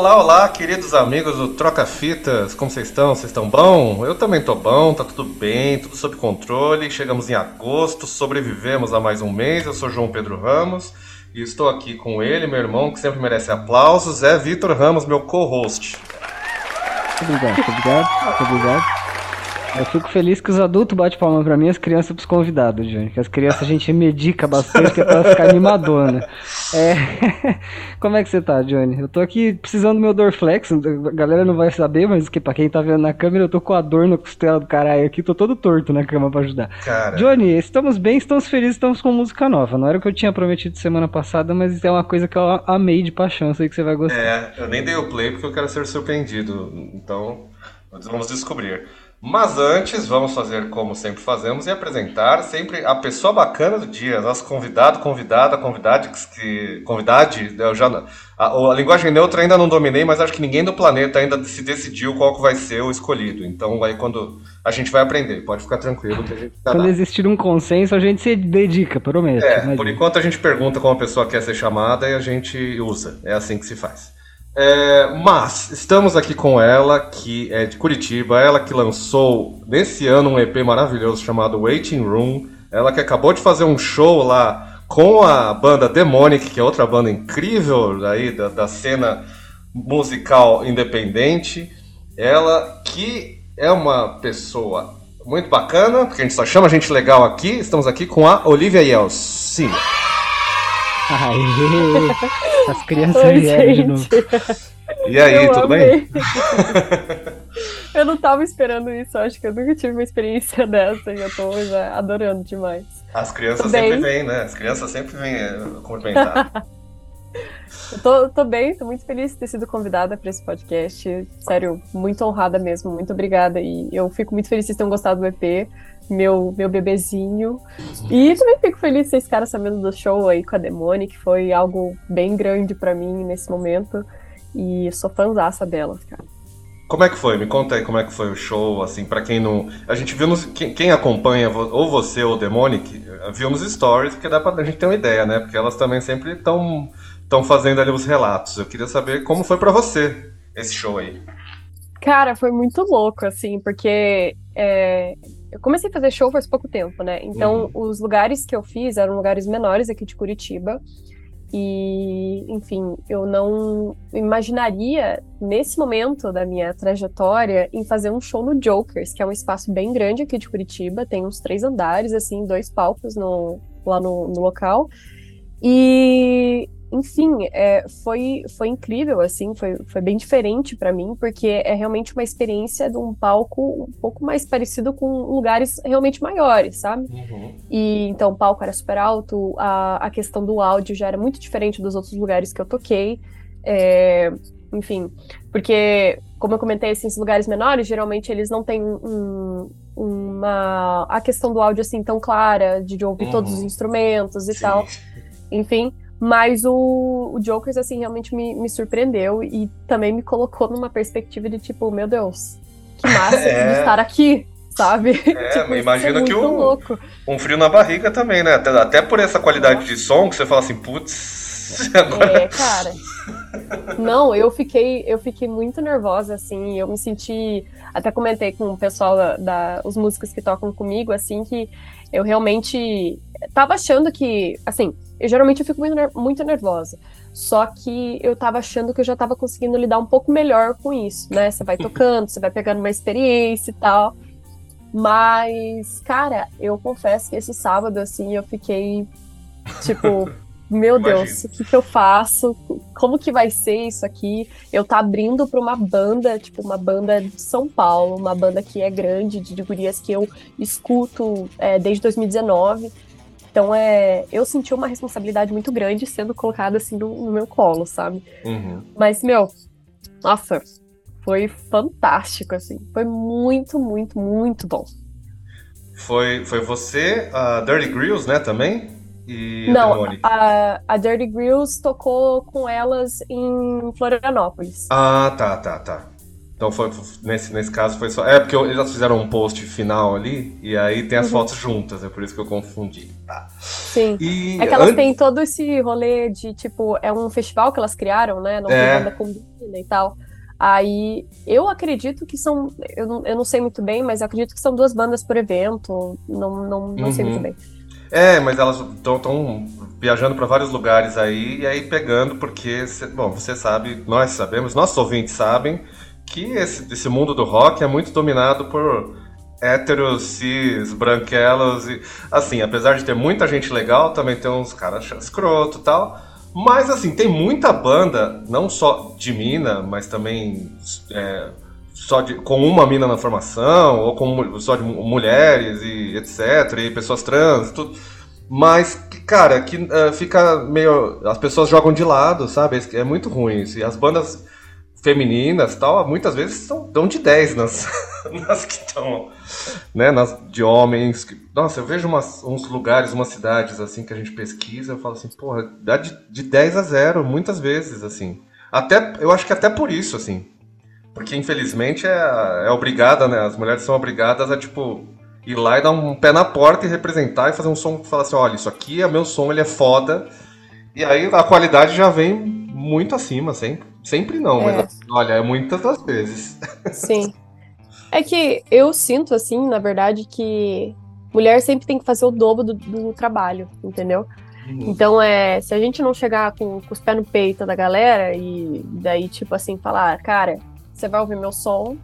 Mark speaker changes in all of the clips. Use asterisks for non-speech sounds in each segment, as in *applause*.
Speaker 1: Olá, olá, queridos amigos do Troca Fitas, como vocês estão? Vocês estão bom? Eu também tô bom, tá tudo bem, tudo sob controle. Chegamos em agosto, sobrevivemos a mais um mês. Eu sou João Pedro Ramos e estou aqui com ele, meu irmão, que sempre merece aplausos, é Vitor Ramos, meu co-host.
Speaker 2: Obrigado, obrigado, obrigado. Eu fico feliz que os adultos batem palma pra mim e as crianças pros convidados, Johnny. Que as crianças a gente medica bastante que é pra ficar animadona. É... *laughs* Como é que você tá, Johnny? Eu tô aqui precisando do meu Dorflex. A galera não vai saber, mas que pra quem tá vendo na câmera, eu tô com a dor na costela do caralho aqui. Tô todo torto na cama pra ajudar. Cara... Johnny, estamos bem, estamos felizes, estamos com música nova. Não era o que eu tinha prometido semana passada, mas é uma coisa que eu amei de paixão. Sei que você vai gostar.
Speaker 1: É, eu nem dei o play porque eu quero ser surpreendido. Então, vamos descobrir. Mas antes, vamos fazer como sempre fazemos e apresentar sempre a pessoa bacana do dia, nosso convidado, convidada, convidade, que, convidade, eu já, a, a, linguagem neutra ainda não dominei, mas acho que ninguém do planeta ainda se decidiu qual que vai ser o escolhido. Então aí quando a gente vai aprender, pode ficar tranquilo que a gente
Speaker 2: tá Quando existir um consenso, a gente se dedica, prometo.
Speaker 1: É, por enquanto a gente pergunta como a pessoa quer ser chamada e a gente usa. É assim que se faz. É, mas estamos aqui com ela, que é de Curitiba, ela que lançou nesse ano um EP maravilhoso chamado Waiting Room. Ela que acabou de fazer um show lá com a banda Demonic, que é outra banda incrível aí da, da cena musical independente. Ela que é uma pessoa muito bacana, porque a gente só chama gente legal aqui. Estamos aqui com a Olivia Yels. Sim.
Speaker 2: Aê! *laughs* As crianças Oi, vieram de novo.
Speaker 1: E aí, eu tudo amei. bem?
Speaker 3: eu não tava esperando isso, acho que eu nunca tive uma experiência *laughs* dessa e eu tô já adorando demais.
Speaker 1: As crianças sempre vêm, né? As crianças sempre vêm eh, cumprimentar. *laughs*
Speaker 3: eu tô, tô bem, tô muito feliz de ter sido convidada para esse podcast. Sério, muito honrada mesmo, muito obrigada. E eu fico muito feliz que vocês tenham gostado do EP meu, meu bebezinho. E também fico feliz de vocês caras sabendo do show aí com a Demone, que foi algo bem grande para mim nesse momento. E sou fãzaça dela, cara.
Speaker 1: Como é que foi? Me conta aí como é que foi o show, assim, para quem não. A gente viu nos. Quem, acompanha, ou você ou Demonic, viu nos stories, porque dá pra a gente ter uma ideia, né? Porque elas também sempre estão estão fazendo ali os relatos. Eu queria saber como foi para você esse show aí.
Speaker 3: Cara, foi muito louco, assim, porque é, eu comecei a fazer show faz pouco tempo, né? Então, uhum. os lugares que eu fiz eram lugares menores aqui de Curitiba. E, enfim, eu não imaginaria, nesse momento da minha trajetória, em fazer um show no Jokers, que é um espaço bem grande aqui de Curitiba, tem uns três andares, assim, dois palcos no, lá no, no local. E enfim, é, foi, foi incrível, assim, foi, foi bem diferente para mim, porque é realmente uma experiência de um palco um pouco mais parecido com lugares realmente maiores, sabe? Uhum. E então o palco era super alto, a, a questão do áudio já era muito diferente dos outros lugares que eu toquei. É, enfim, porque, como eu comentei, esses lugares menores, geralmente eles não têm um, uma a questão do áudio assim tão clara, de, de ouvir uhum. todos os instrumentos e Sim. tal. Enfim, mas o, o Jokers, assim, realmente me, me surpreendeu e também me colocou numa perspectiva de tipo, meu Deus, que massa *laughs* é... de estar aqui, sabe?
Speaker 1: É, *laughs* tipo, imagino é que um, louco. um frio na barriga também, né? Até, até por essa qualidade de som que você fala assim, putz. *laughs*
Speaker 3: Agora... É, cara. Não, eu fiquei, eu fiquei muito nervosa, assim, eu me senti. Até comentei com o pessoal da, da os músicos que tocam comigo, assim, que eu realmente tava achando que, assim, eu geralmente eu fico muito, muito nervosa. Só que eu tava achando que eu já tava conseguindo lidar um pouco melhor com isso, né? Você vai tocando, você vai pegando uma experiência e tal. Mas, cara, eu confesso que esse sábado, assim, eu fiquei tipo, *laughs* meu Deus, o que, que eu faço? Como que vai ser isso aqui? Eu tá abrindo para uma banda, tipo, uma banda de São Paulo, uma banda que é grande, de gurias que eu escuto é, desde 2019. Então, é, eu senti uma responsabilidade muito grande sendo colocada assim no, no meu colo, sabe? Uhum. Mas, meu, nossa, foi fantástico, assim. Foi muito, muito, muito bom.
Speaker 1: Foi, foi você, a Dirty Grills, né, também?
Speaker 3: E Não, a, a Dirty Grills tocou com elas em Florianópolis.
Speaker 1: Ah, tá, tá, tá. Então foi nesse, nesse caso foi só. É porque eles fizeram um post final ali e aí tem as uhum. fotos juntas, é por isso que eu confundi. Tá.
Speaker 3: Sim. E é que elas têm todo esse rolê de tipo, é um festival que elas criaram, né? Não é. banda combina e tal. Aí eu acredito que são. Eu não, eu não sei muito bem, mas eu acredito que são duas bandas por evento. Não, não, não uhum. sei muito bem.
Speaker 1: É, mas elas estão viajando para vários lugares aí e aí pegando, porque, bom, você sabe, nós sabemos, nossos ouvintes sabem que esse, esse mundo do rock é muito dominado por héteros, cis, branquelos e assim, apesar de ter muita gente legal, também tem uns caras escroto e tal. Mas assim, tem muita banda, não só de mina, mas também é, só de, com uma mina na formação, ou com só de mulheres e etc, e pessoas trans, tudo. Mas, cara, que uh, fica meio. As pessoas jogam de lado, sabe? É muito ruim isso. E as bandas femininas tal, muitas vezes estão de 10 nas, *laughs* nas que estão, né, nas de homens. Nossa, eu vejo umas, uns lugares, umas cidades assim que a gente pesquisa, eu falo assim, porra, dá de, de 10 a 0, muitas vezes, assim. Até, eu acho que até por isso, assim. Porque infelizmente é, é obrigada, né, as mulheres são obrigadas a, tipo, ir lá e dar um pé na porta e representar e fazer um som que fala assim, olha, isso aqui é meu som, ele é foda. E aí a qualidade já vem muito acima, sempre. Sempre não, é. mas olha, é muitas das vezes.
Speaker 3: Sim. É que eu sinto, assim, na verdade, que mulher sempre tem que fazer o dobro do, do trabalho, entendeu? Uhum. Então, é, se a gente não chegar com, com, os pés no peito da galera e daí, tipo assim, falar, cara, você vai ouvir meu som,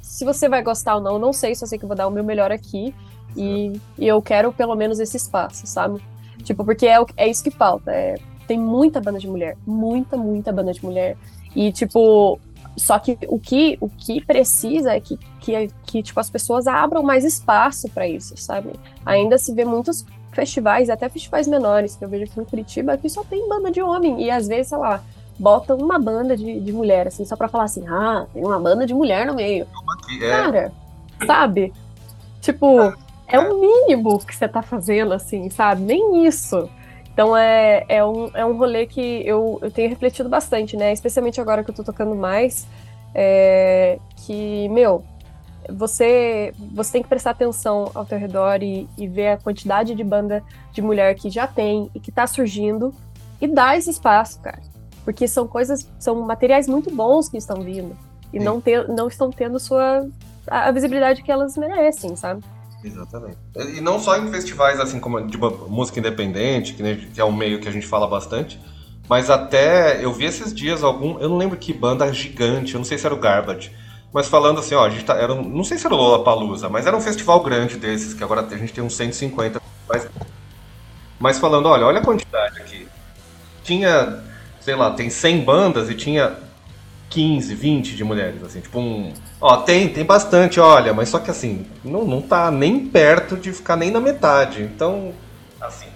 Speaker 3: se você vai gostar ou não, não sei, só sei que eu vou dar o meu melhor aqui e, e eu quero pelo menos esse espaço, sabe? Tipo, porque é, é isso que falta, é, tem muita banda de mulher, muita, muita banda de mulher. E, tipo, só que o que, o que precisa é que, que, que tipo, as pessoas abram mais espaço para isso, sabe? Ainda se vê muitos festivais, até festivais menores, que eu vejo aqui em Curitiba, que só tem banda de homem. E às vezes, sei lá, botam uma banda de, de mulher, assim, só pra falar assim, ah, tem uma banda de mulher no meio. É. Cara, sabe? Tipo, é o mínimo que você tá fazendo, assim, sabe? Nem isso. Então é, é, um, é um rolê que eu, eu tenho refletido bastante, né? Especialmente agora que eu tô tocando mais. É, que, meu, você, você tem que prestar atenção ao teu redor e, e, ver a quantidade de banda de mulher que já tem e que tá surgindo e dar esse espaço, cara. Porque são coisas, são materiais muito bons que estão vindo e não, ter, não estão tendo sua, a, a visibilidade que elas merecem, sabe?
Speaker 1: Exatamente. E não só em festivais assim como de música independente, que é um meio que a gente fala bastante, mas até eu vi esses dias algum, eu não lembro que banda gigante, eu não sei se era o Garbage, mas falando assim, ó, a gente tá, era, não sei se era o Lollapalooza, mas era um festival grande desses, que agora a gente tem uns 150, mas, mas falando, olha, olha a quantidade aqui. Tinha, sei lá, tem 100 bandas e tinha 15, 20 de mulheres, assim, tipo um. Ó, tem, tem bastante, olha, mas só que assim, não, não tá nem perto de ficar nem na metade. Então, assim,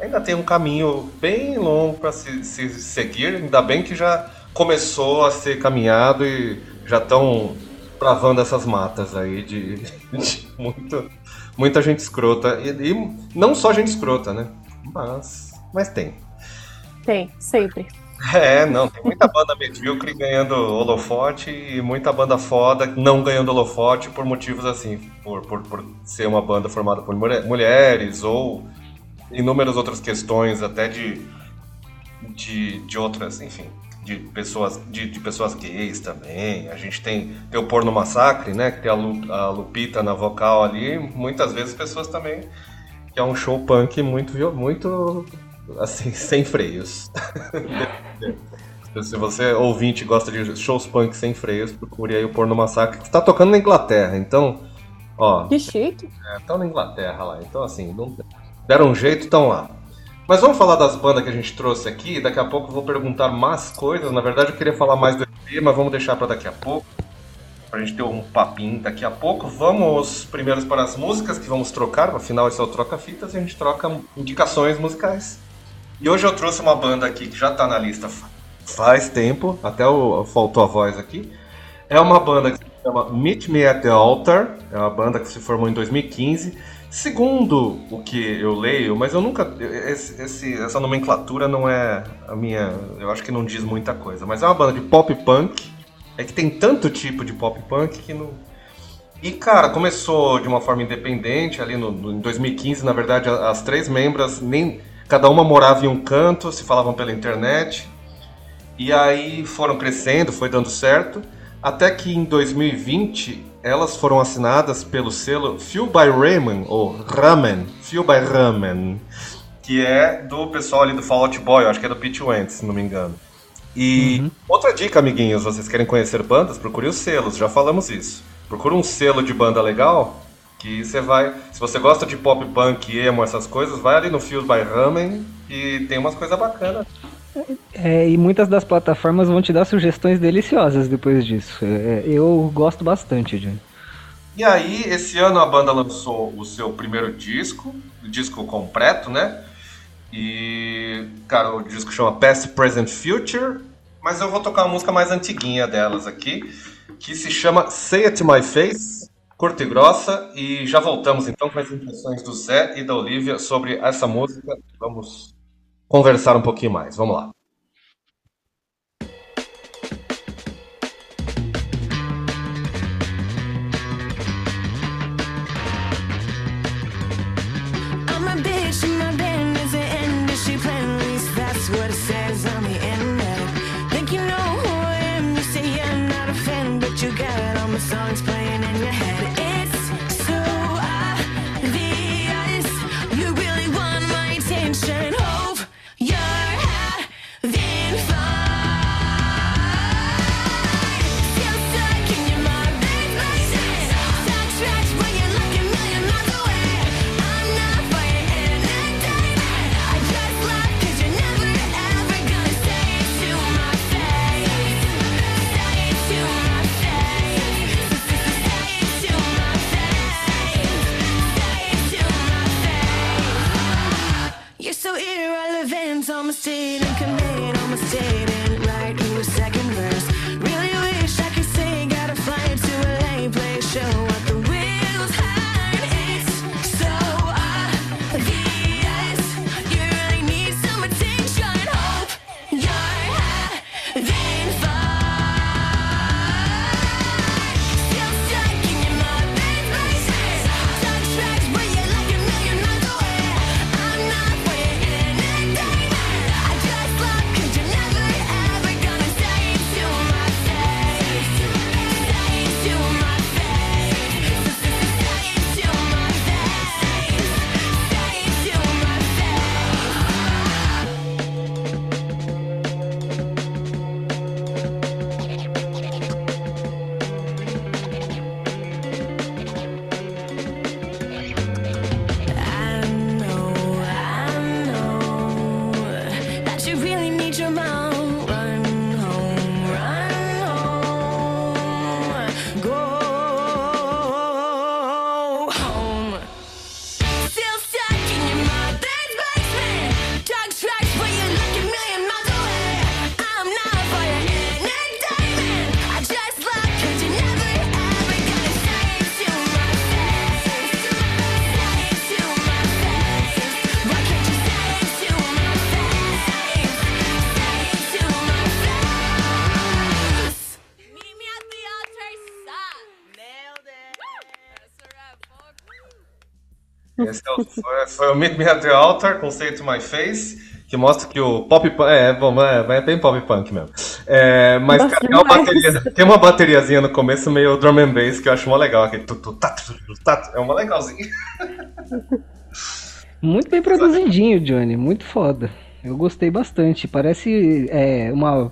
Speaker 1: ainda tem um caminho bem longo para se, se seguir, ainda bem que já começou a ser caminhado e já estão bravando essas matas aí de, *laughs* de muito, muita gente escrota. E, e não só gente escrota, né? Mas, mas tem.
Speaker 3: Tem, sempre.
Speaker 1: É, não, tem muita banda medíocre ganhando holofote e muita banda foda não ganhando holofote por motivos assim, por, por, por ser uma banda formada por mulheres ou inúmeras outras questões, até de, de, de outras, enfim, de pessoas, de, de, pessoas gays também. A gente tem, tem o Porno Massacre, né, que tem a, Lu, a Lupita na vocal ali, muitas vezes pessoas também, que é um show punk muito, muito assim, *laughs* sem freios. Se você, ouvinte, gosta de shows punk sem freios, procure aí o Porno Massacre, que está tocando na Inglaterra, então, ó...
Speaker 3: Que chique!
Speaker 1: Estão é, na Inglaterra lá, então assim, não, deram um jeito, estão lá. Mas vamos falar das bandas que a gente trouxe aqui, daqui a pouco eu vou perguntar mais coisas, na verdade eu queria falar mais do EP, mas vamos deixar para daqui a pouco, pra gente ter um papinho daqui a pouco. Vamos primeiro para as músicas que vamos trocar, afinal esse é o Troca Fitas e a gente troca indicações musicais. E hoje eu trouxe uma banda aqui que já tá na lista faz tempo, até o, faltou a voz aqui. É uma banda que se chama Meet Me at the Altar, é uma banda que se formou em 2015. Segundo o que eu leio, mas eu nunca. Esse, esse, essa nomenclatura não é a minha. Eu acho que não diz muita coisa, mas é uma banda de pop punk
Speaker 4: É que tem tanto tipo de pop punk que não. E, cara, começou de uma forma independente, ali no, no, em 2015, na verdade, as três membras, nem cada uma morava em um canto, se falavam pela internet. E aí foram crescendo, foi dando certo, até que em 2020 elas foram assinadas pelo selo Feel by Ramen, ou Ramen, Feel by Ramen, que é do pessoal ali do Fall Out Boy, acho que é do Pete Wentz, se não me engano. E uhum. outra dica, amiguinhos, vocês querem conhecer bandas, procure os selos, já falamos isso. Procura um selo de banda legal, que você vai. Se você gosta de pop punk, emo, essas coisas, vai ali no Feel by Ramen e tem umas coisas bacanas.
Speaker 2: É, e muitas das plataformas vão te dar sugestões deliciosas depois disso. É, eu gosto bastante, Johnny.
Speaker 4: E aí, esse ano a banda lançou o seu primeiro disco, disco completo, né? E, cara, o disco chama Past, Present, Future, mas eu vou tocar uma música mais antiguinha delas aqui, que se chama Say It To My Face, curta e grossa, e já voltamos então com as impressões do Zé e da Olivia sobre essa música. Vamos conversar um pouquinho mais. Vamos lá. Esse foi, foi, o Meet Me at the Altar com Say to My Face, que mostra que o pop punk. É, bom, é, é bem pop punk mesmo. É, mas cara, tem, uma bateria, tem uma bateriazinha no começo meio drum and bass que eu acho mó legal. Aquele tu, tu, tá, tu, tá, é uma legalzinha. *laughs*
Speaker 2: Muito bem produzidinho, Johnny. Muito foda. Eu gostei bastante. Parece é, uma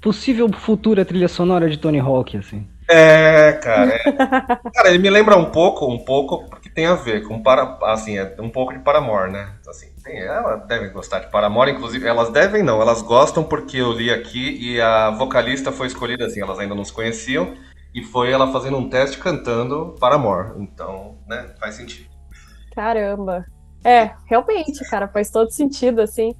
Speaker 2: possível futura trilha sonora de Tony Hawk, assim.
Speaker 4: É, cara. É. Cara, ele me lembra um pouco, um pouco, tem a ver com para, assim, é um pouco de Paramore, né? Assim, tem, ela deve gostar de Paramore, inclusive, elas devem não, elas gostam porque eu li aqui e a vocalista foi escolhida assim, elas ainda não se conheciam e foi ela fazendo um teste cantando Paramore. Então, né, faz sentido.
Speaker 3: Caramba. É, realmente, cara, faz todo sentido assim.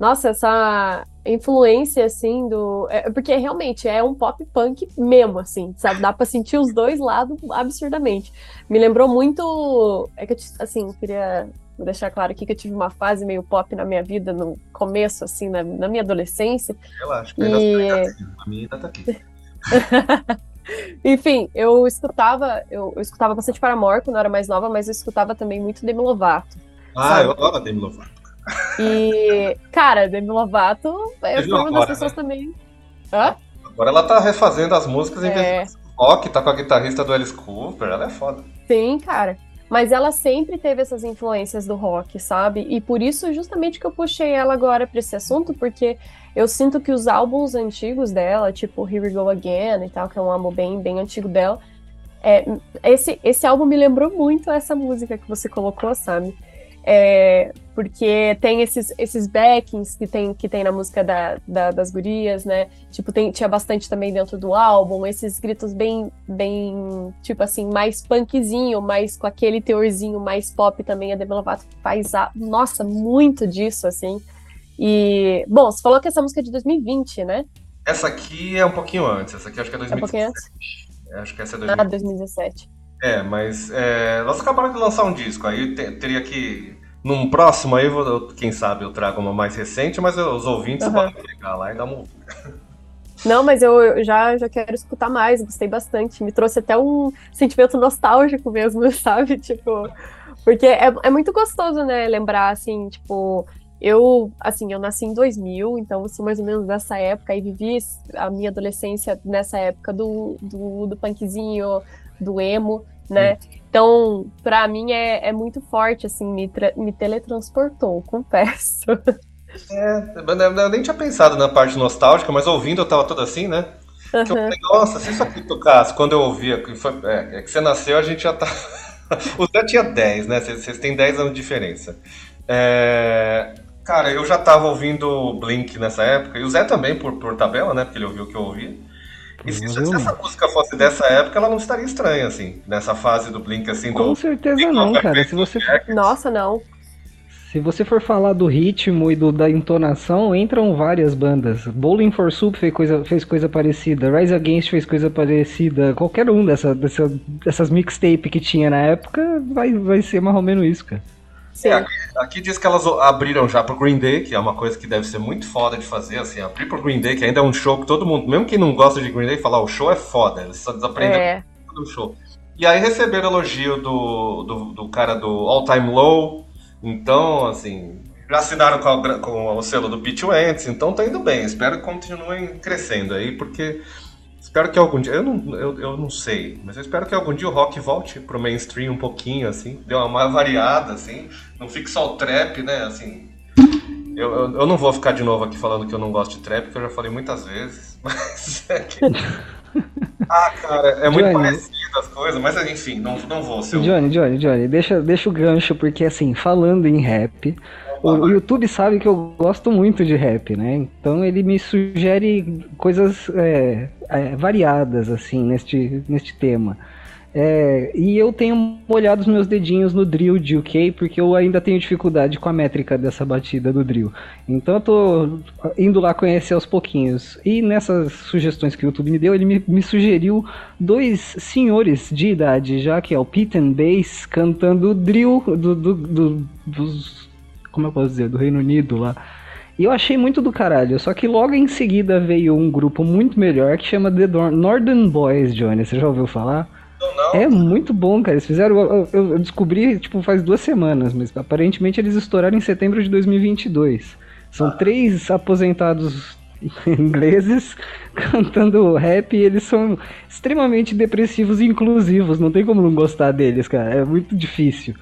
Speaker 3: Nossa, essa influência, assim, do. É, porque realmente é um pop punk mesmo, assim, sabe? Dá pra sentir os dois lados absurdamente. Me lembrou muito. É que eu, assim, queria deixar claro aqui que eu tive uma fase meio pop na minha vida, no começo, assim, na, na minha adolescência.
Speaker 4: Relaxa, e... a minha ainda tá aqui. *laughs*
Speaker 3: Enfim, eu escutava, eu, eu, escutava bastante Paramore quando eu era mais nova, mas eu escutava também muito Demi Lovato.
Speaker 1: Ah, sabe? eu adoro Demi Lovato.
Speaker 3: E, cara, Demi Lovato é uma das pessoas né? também.
Speaker 1: Hã? Agora ela tá refazendo as músicas em é... vez de rock, tá com a guitarrista do Alice Cooper, ela é foda.
Speaker 3: Sim, cara. Mas ela sempre teve essas influências do rock, sabe? E por isso, justamente, que eu puxei ela agora pra esse assunto, porque eu sinto que os álbuns antigos dela, tipo Here We Go Again e tal, que é um álbum bem, bem antigo dela, é, esse, esse álbum me lembrou muito essa música que você colocou, sabe? É, porque tem esses, esses backings que tem, que tem na música da, da, das gurias, né? Tipo, tem, tinha bastante também dentro do álbum, esses gritos bem, bem, tipo assim, mais punkzinho, mais com aquele teorzinho mais pop também. A Demi Lovato faz, a, nossa, muito disso, assim. E, bom, você falou que essa música é de 2020, né?
Speaker 1: Essa aqui é um pouquinho antes, essa aqui acho que é 2017. É um pouquinho antes? Acho que essa é 2017. Ah,
Speaker 3: 2017.
Speaker 1: É, mas é, elas acabaram de lançar um disco, aí te, teria que. Num próximo aí, eu, quem sabe eu trago uma mais recente, mas os ouvintes uhum. podem pegar lá e dar uma
Speaker 3: Não, mas eu já, já quero escutar mais, gostei bastante. Me trouxe até um sentimento nostálgico mesmo, *laughs* sabe? Tipo, porque é, é muito gostoso, né? Lembrar, assim, tipo, eu, assim, eu nasci em 2000, então sou mais ou menos dessa época e vivi a minha adolescência nessa época do, do, do punkzinho, do emo né? Então, para mim é, é muito forte, assim, me, me teletransportou, *laughs* confesso.
Speaker 1: É, eu nem tinha pensado na parte nostálgica, mas ouvindo eu tava todo assim, né? Uhum. Falei, nossa, se isso aqui tocasse, quando eu ouvia, foi, é, é, que você nasceu, a gente já tá. *laughs* o Zé tinha 10, né? Vocês têm 10 anos de diferença. É... Cara, eu já tava ouvindo Blink nessa época, e o Zé também, por, por tabela, né? Porque ele ouviu o que eu ouvia. E se, se, essa música fosse dessa época, ela não estaria estranha, assim, nessa fase do Blink, assim,
Speaker 2: Com
Speaker 1: do...
Speaker 2: certeza não, cara. Se você.
Speaker 3: Nossa, não.
Speaker 2: Se você for falar do ritmo e do, da entonação, entram várias bandas. Bowling for Soup fez coisa, fez coisa parecida, Rise Against fez coisa parecida, qualquer um dessa, dessa, dessas mixtape que tinha na época vai, vai ser mais ou menos isso, cara.
Speaker 1: É, aqui, aqui, diz que elas abriram já pro Green Day, que é uma coisa que deve ser muito foda de fazer, assim, abrir pro Green Day, que ainda é um show que todo mundo, mesmo quem não gosta de Green Day, fala, o show é foda, eles só desaprendem é. do show. E aí receberam elogio do, do, do, cara do All Time Low, então, assim, já assinaram com, a, com o selo do Pete Wentz, então tá indo bem, espero que continuem crescendo aí, porque Espero que algum dia. Eu não, eu, eu não sei, mas eu espero que algum dia o rock volte pro mainstream um pouquinho, assim. Dê uma variada, assim. Não fique só o trap, né? Assim. Eu, eu, eu, não vou ficar de novo aqui falando que eu não gosto de trap, porque eu já falei muitas vezes. *laughs* Mas é que. *laughs* Ah, cara, é muito Johnny, parecido as coisas, mas enfim, não, não vou ser.
Speaker 2: Johnny, Johnny, Johnny, deixa, deixa o gancho, porque assim, falando em rap, o, o, YouTube sabe que eu gosto muito de rap, né? Então ele me sugere coisas é, é, variadas, assim, neste, neste tema. É, e eu tenho molhado os meus dedinhos no drill de UK, porque eu ainda tenho dificuldade com a métrica dessa batida do drill. Então eu tô indo lá conhecer aos pouquinhos. E nessas sugestões que o YouTube me deu, ele me, me sugeriu dois senhores de idade já, que é o Pete and Bass, cantando drill do, do, do, dos como eu posso dizer, do Reino Unido lá. E eu achei muito do caralho, só que logo em seguida veio um grupo muito melhor que chama The Northern Boys, Johnny. Você já ouviu falar?
Speaker 1: Não, não.
Speaker 2: É muito bom, cara. Eles fizeram. Eu, eu, descobri, tipo, faz duas semanas, mas aparentemente eles estouraram em setembro de 2022. São ah. três aposentados *laughs* ingleses *laughs* cantando rap e eles são extremamente depressivos e inclusivos. Não tem como não gostar deles, cara. É muito difícil.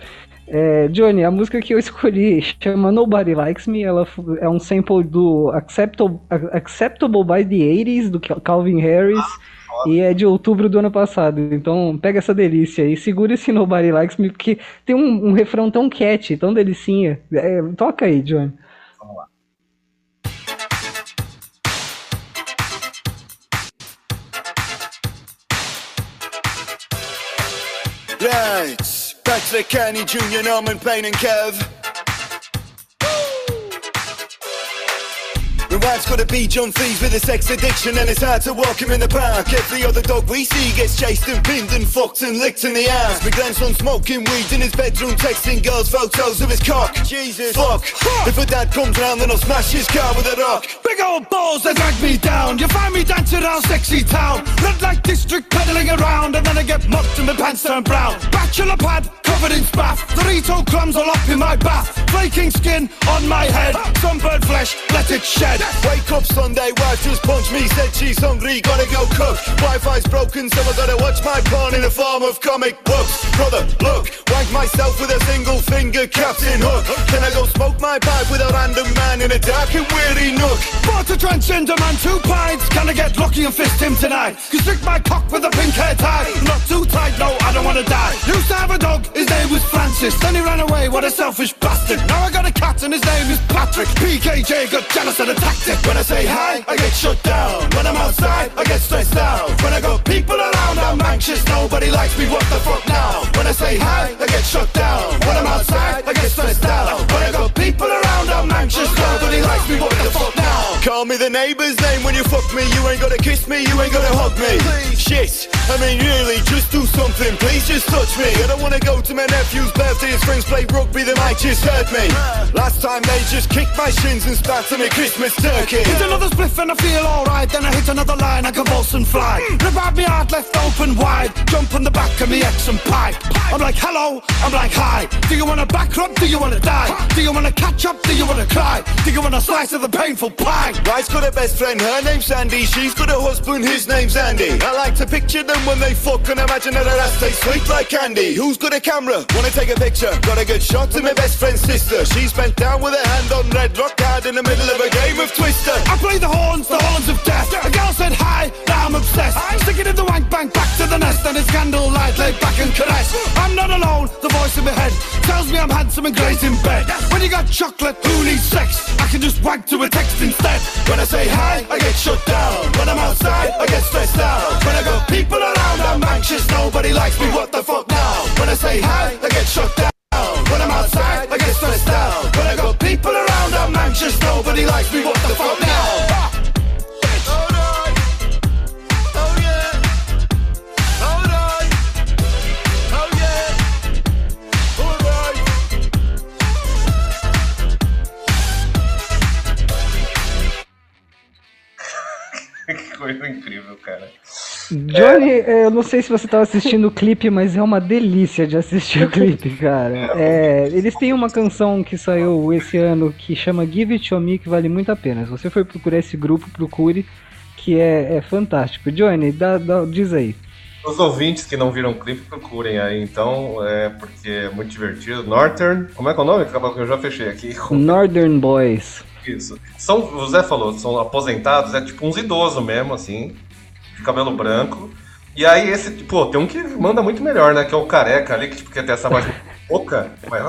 Speaker 2: É, Johnny, a música que eu escolhi chama Nobody Likes Me. Ela é um sample do Acceptable, Acceptable by the 80s, do Calvin Harris. Ah, e é de outubro do ano passado. Então pega essa delícia e segura esse Nobody Likes Me, porque tem um, um refrão tão cat, tão delicinha. É, toca aí, Johnny. Vamos lá.
Speaker 5: Right. To Kenny Jr., Norman, Payne and Kev. Wife's gotta be John Thieves with a sex addiction and it's hard to walk him in the park. Every other dog we see gets chased and pinned and fucked and licked in the ass. My grandson smoking weed in his bedroom, texting girls photos of his cock. Jesus, fuck. If a dad comes round, then I'll smash his car with a rock.
Speaker 6: Big old balls that drag me down. You find me dancing around sexy town. Red light district peddling around, and then I get mucked and my pants turn brown. Bachelor pad covered in spaff. Dorito crumbs all up in my bath. Flaking skin on my head. Sunbird flesh, let it shed.
Speaker 5: Wake up Sunday, wife just punched me, said she's hungry, gotta go cook. Wi-Fi's broken, so I gotta watch my porn in the form of comic books. Brother, look, wank myself with a single finger, Captain Hook. Can I go smoke my pipe with a random man in a dark and weary nook?
Speaker 6: Bought a transgender man two pints. Can I get lucky and fist him tonight? stick my cock with a pink hair tie. Not too tight, no, I don't wanna die. Used to have a dog, his name was Francis. Then he ran away, what a selfish bastard. Now I got a cat and his name is Patrick. PKJ got jealous and attacked it.
Speaker 5: When I say hi, I get shut down. When I'm outside, I get stressed out. When I got people around, I'm anxious. Nobody likes me. What the fuck now? When I say hi, I get shut down. When I'm outside, I get stressed out. When I got people around, I'm anxious. Nobody likes me. What the fuck now? Call me the neighbor's name when you fuck me. You ain't gotta kiss me. You ain't gotta hug me. Shit. I mean, really, just do something. Please just touch me. I don't wanna go to my nephew's birthday. His friends play rugby. They might just hurt me. Uh. Last time they just kicked my shins and spat on me Christmas turkey.
Speaker 6: Hit another spliff and I feel alright. Then I hit another line, I convulse and fly. Revive me heart left open wide. Jump on the back of me X and pipe. I'm like, hello, I'm like, hi. Do you wanna back up? Do you wanna die? Do you wanna catch up? Do you wanna cry? Do you want a slice of the painful pie?
Speaker 5: Wife's got a best friend, her name's Sandy. She's got a husband, his name's Andy. I like to picture them when they fuck and imagine that her ass tastes sweet like candy. Who's got a camera? Wanna take a picture? Got a good shot of my best friend's sister. She's bent down with her hand on red rock hard in the middle of a game of Twister.
Speaker 6: I play the horns, the horns of death. A girl said hi, now I'm obsessed. I stick it in the wank bank, back to the nest, and it's candlelight, laid back and caress. I'm not alone, the voice in my head tells me I'm handsome and great in bed. When you got chocolate, who needs sex? I can just wank to a text instead.
Speaker 5: When I say hi, I get shut down. When I'm outside, I get stressed out. When I got people around, I'm anxious. Nobody likes me. What the fuck now? When I say hi, I get shut down. When I'm outside, I get stressed out. When I got people around, I'm anxious. Nobody likes me. What the fuck now?
Speaker 1: Coisa incrível, cara.
Speaker 2: Johnny, é, eu não sei se você estava assistindo o clipe, mas é uma delícia de assistir o clipe, cara. É, eles têm uma canção que saiu esse ano que chama Give It To Me, que vale muito a pena. Se você for procurar esse grupo, procure, que é, é fantástico. Johnny, dá, dá- diz aí.
Speaker 1: Os ouvintes que não viram o clipe, procurem aí, então, é porque é muito divertido. Northern, como é que é o nome? Acabou que Eu já fechei aqui.
Speaker 2: Northern Boys.
Speaker 1: Isso. São, o Zé falou, são aposentados, é tipo uns idosos mesmo, assim, de cabelo branco. E aí esse, pô, tem um que manda muito melhor, né? Que é o careca ali, que tipo, quer ter essa voz *laughs* boca. Mas,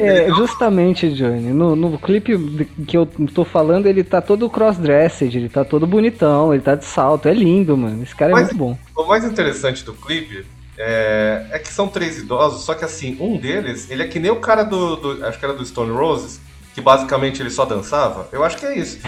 Speaker 2: É,
Speaker 1: ele-
Speaker 2: justamente, Johnny. No, no clipe que eu tô falando, ele tá todo cross-dressed, ele tá todo bonitão, ele tá de salto. É lindo, mano. Esse cara é
Speaker 1: Mas-
Speaker 2: muito bom.
Speaker 1: O mais interessante do clipe é, é que são três idosos, só que assim, um deles, ele é que nem o cara do, do- Acho que era do Stone Roses, que basicamente ele só dançava. Eu acho que é isso.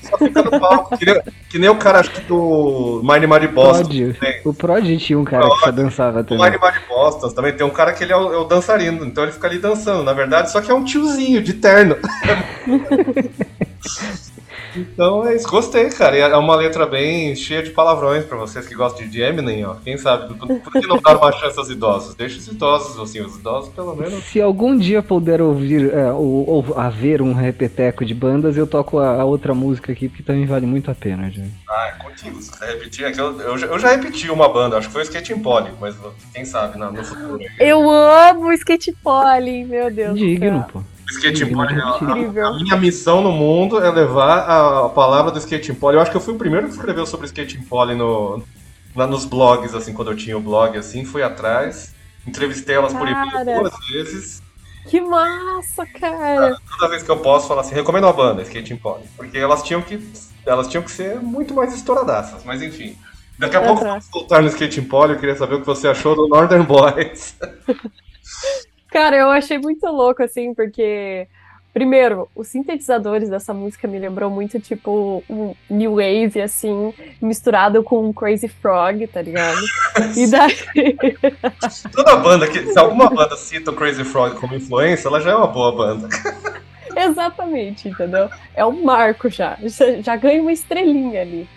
Speaker 1: Só fica no palco. que, nem, que nem o cara, acho que do Mighty Mighty Boston.
Speaker 2: O Prod tinha um cara que só dançava
Speaker 1: O
Speaker 2: também.
Speaker 1: Mighty Mighty Boston também tem um cara que ele é o, é o dançarino, então ele fica ali dançando. Na verdade, só que é um tiozinho de terno. *laughs* *laughs* Então é isso, gostei, cara. E é uma letra bem cheia de palavrões pra vocês que gostam de Eminem, ó. Quem sabe? Por, que não dar uma chance aos idosos? Deixa os idosos, assim, os idosos pelo menos.
Speaker 2: Se algum dia puder ouvir é, ou, ou haver um repeteco de bandas, eu toco a, a outra música aqui, porque também vale muito a pena, Johnny.
Speaker 1: Ah, é contigo. Se quiser repetir, é que eu, eu, já- eu já repeti uma banda, acho que foi o Skate Poli, mas quem sabe no, no futuro.
Speaker 3: Eu amo o skate poly, meu Deus. do
Speaker 2: Digno,
Speaker 3: céu.
Speaker 2: pô.
Speaker 1: O Skate
Speaker 2: Digno
Speaker 1: Poli, a, a minha missão no mundo é levar a, a palavra do Skate Poli. Eu acho que eu fui o primeiro que escreveu sobre Skate Poli no, lá nos blogs, assim, quando eu tinha o blog, assim, fui atrás, entrevistei elas por e-mail duas vezes.
Speaker 3: Que massa, cara.
Speaker 1: Toda vez que eu posso falar assim, recomendo a banda, Skate Poli. Porque elas tinham que. Elas tinham que ser muito mais estouradaças, mas enfim. Daqui a pouco
Speaker 3: Aham.
Speaker 1: vamos voltar no Skate Poli, eu queria saber o que você achou do Northern Boys. *laughs*
Speaker 3: Cara, eu achei muito louco, assim, porque Primeiro, os sintetizadores dessa música me lembrou muito, tipo, um New Wave, assim, misturado com um Crazy Frog, tá ligado? E *laughs* daí. *laughs*
Speaker 1: Toda banda que. Se alguma banda cita o Crazy Frog como influência, ela já é uma boa banda. *laughs*
Speaker 3: Exatamente, entendeu? É um marco já. Já, já ganha uma estrelinha ali.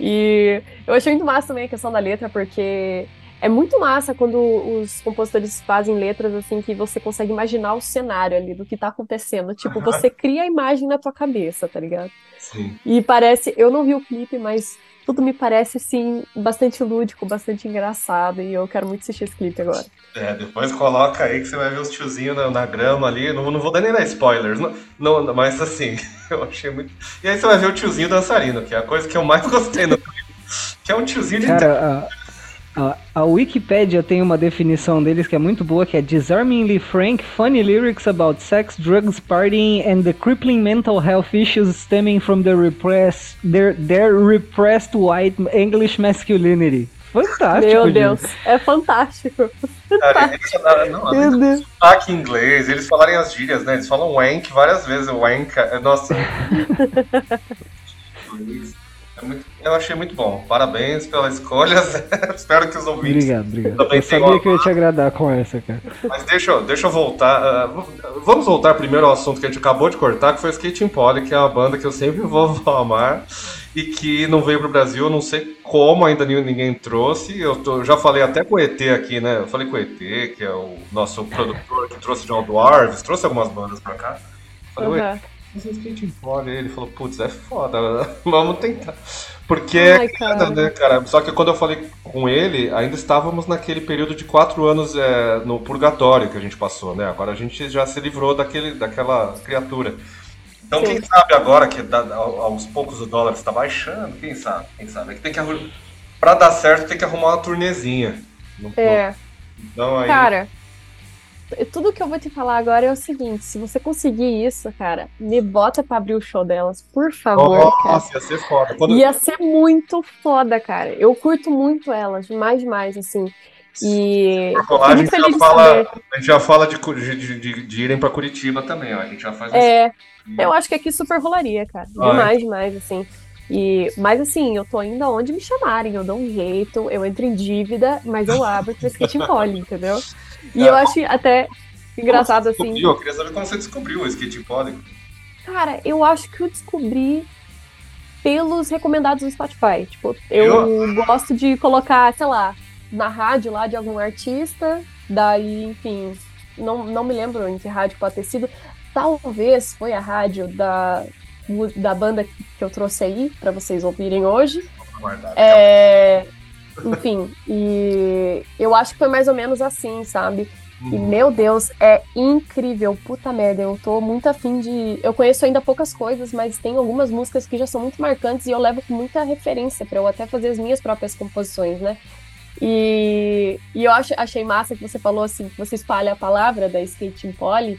Speaker 3: E eu achei muito massa também a questão da letra, porque é muito massa quando os compositores fazem letras assim que você consegue imaginar o cenário ali do que tá acontecendo. Tipo, você *laughs* cria a imagem na tua cabeça, tá ligado?
Speaker 1: Sim.
Speaker 3: E parece, eu não vi o clipe, mas tudo me parece assim bastante lúdico, bastante engraçado e eu quero muito assistir esse clipe agora.
Speaker 1: É, depois coloca aí que você vai ver os tiozinhos na, na grama ali. Não, não vou dar nem dar spoilers, não, não, mas assim, *laughs* eu achei muito. E aí você vai ver o tiozinho dançarino, que é a coisa que eu mais *laughs* gostei no clipe. Que é um tiozinho de.
Speaker 2: Cara, a, a Wikipedia tem uma definição deles que é muito boa, que é disarmingly frank, funny lyrics about sex, drugs, partying and the crippling mental health issues stemming from the repressed, their, their repressed white English masculinity. Fantástico.
Speaker 3: Meu
Speaker 2: gente.
Speaker 3: Deus, é fantástico.
Speaker 1: Cara, eles falaram, não,
Speaker 3: Meu Deus.
Speaker 1: sotaque inglês, eles falarem as gírias, né? Eles falam wank várias vezes, wank. é- Nossa. *laughs* É muito- eu achei muito bom. Parabéns pela escolha. *laughs* Espero que os ouvintes.
Speaker 2: Obrigado, obrigado.
Speaker 1: Também
Speaker 2: Eu sabia
Speaker 1: uma-
Speaker 2: que eu ia te agradar com essa, cara.
Speaker 1: Mas deixa, eu- deixa eu voltar. v- vamos voltar primeiro ao assunto que a gente acabou de cortar, que foi Skate Polly, que é uma banda que eu sempre *laughs* vou, amar e que não veio pro Brasil. Eu não sei como ainda ni- ninguém trouxe. Eu tô- já falei até com o ET aqui, né? Eu falei com o ET, que é o nosso produtor que trouxe John Dwarves, trouxe algumas bandas pra cá. Falei,
Speaker 3: Uhum.
Speaker 1: Mas é. Ele falou, putz, é foda, *laughs* vamos tentar. Porque
Speaker 3: Ai,
Speaker 1: é
Speaker 3: cara.
Speaker 1: cara, né, cara? Só que quando eu falei com ele, ainda estávamos naquele período de quatro anos é, no purgatório que a gente passou, né? Agora a gente já se livrou daquele, daquela criatura. Então, quem sabe agora que dá- ao- aos poucos o dólar está baixando, quem sabe? Quem sabe? É que tem que arru- Pra dar certo, tem que arrumar uma turnezinha. No-
Speaker 3: É,
Speaker 1: Então aí.
Speaker 3: cara, tudo que eu vou te falar agora é o seguinte: se você conseguir isso, cara, me bota pra abrir o show delas, por favor, cara.
Speaker 1: nossa, ia ser foda. Quando,
Speaker 3: Ia ser muito foda, cara. Eu curto muito elas, demais, demais, assim. E
Speaker 1: a gente já fala, a gente já fala de, de, de- de- irem pra Curitiba também, ó. A gente já faz
Speaker 3: É, eu acho que aqui super rolaria, cara. Demais, demais, assim. E, mas assim, eu tô indo aonde me chamarem, eu dou um jeito, eu entro em dívida, mas eu abro pra skate *laughs* pole, entendeu? E eu acho até engraçado, assim.
Speaker 1: Eu queria saber como você descobriu o skate pole.
Speaker 3: Cara, eu acho que eu descobri pelos recomendados do Spotify. Tipo, eu gosto de colocar, sei lá, na rádio lá de algum artista, daí, enfim, não, não me lembro em que rádio pode ter sido. Talvez foi a rádio da, da banda que eu trouxe aí pra vocês ouvirem hoje. É, enfim, e eu acho que foi mais ou menos assim, sabe? E meu Deus, é incrível, puta merda, eu tô muito afim de. Eu conheço ainda poucas coisas, mas tem algumas músicas que já são muito marcantes e eu levo com muita referência pra eu até fazer as minhas próprias composições, né? E, e eu acho, achei massa que você falou assim, que você espalha a palavra da Skating Polly.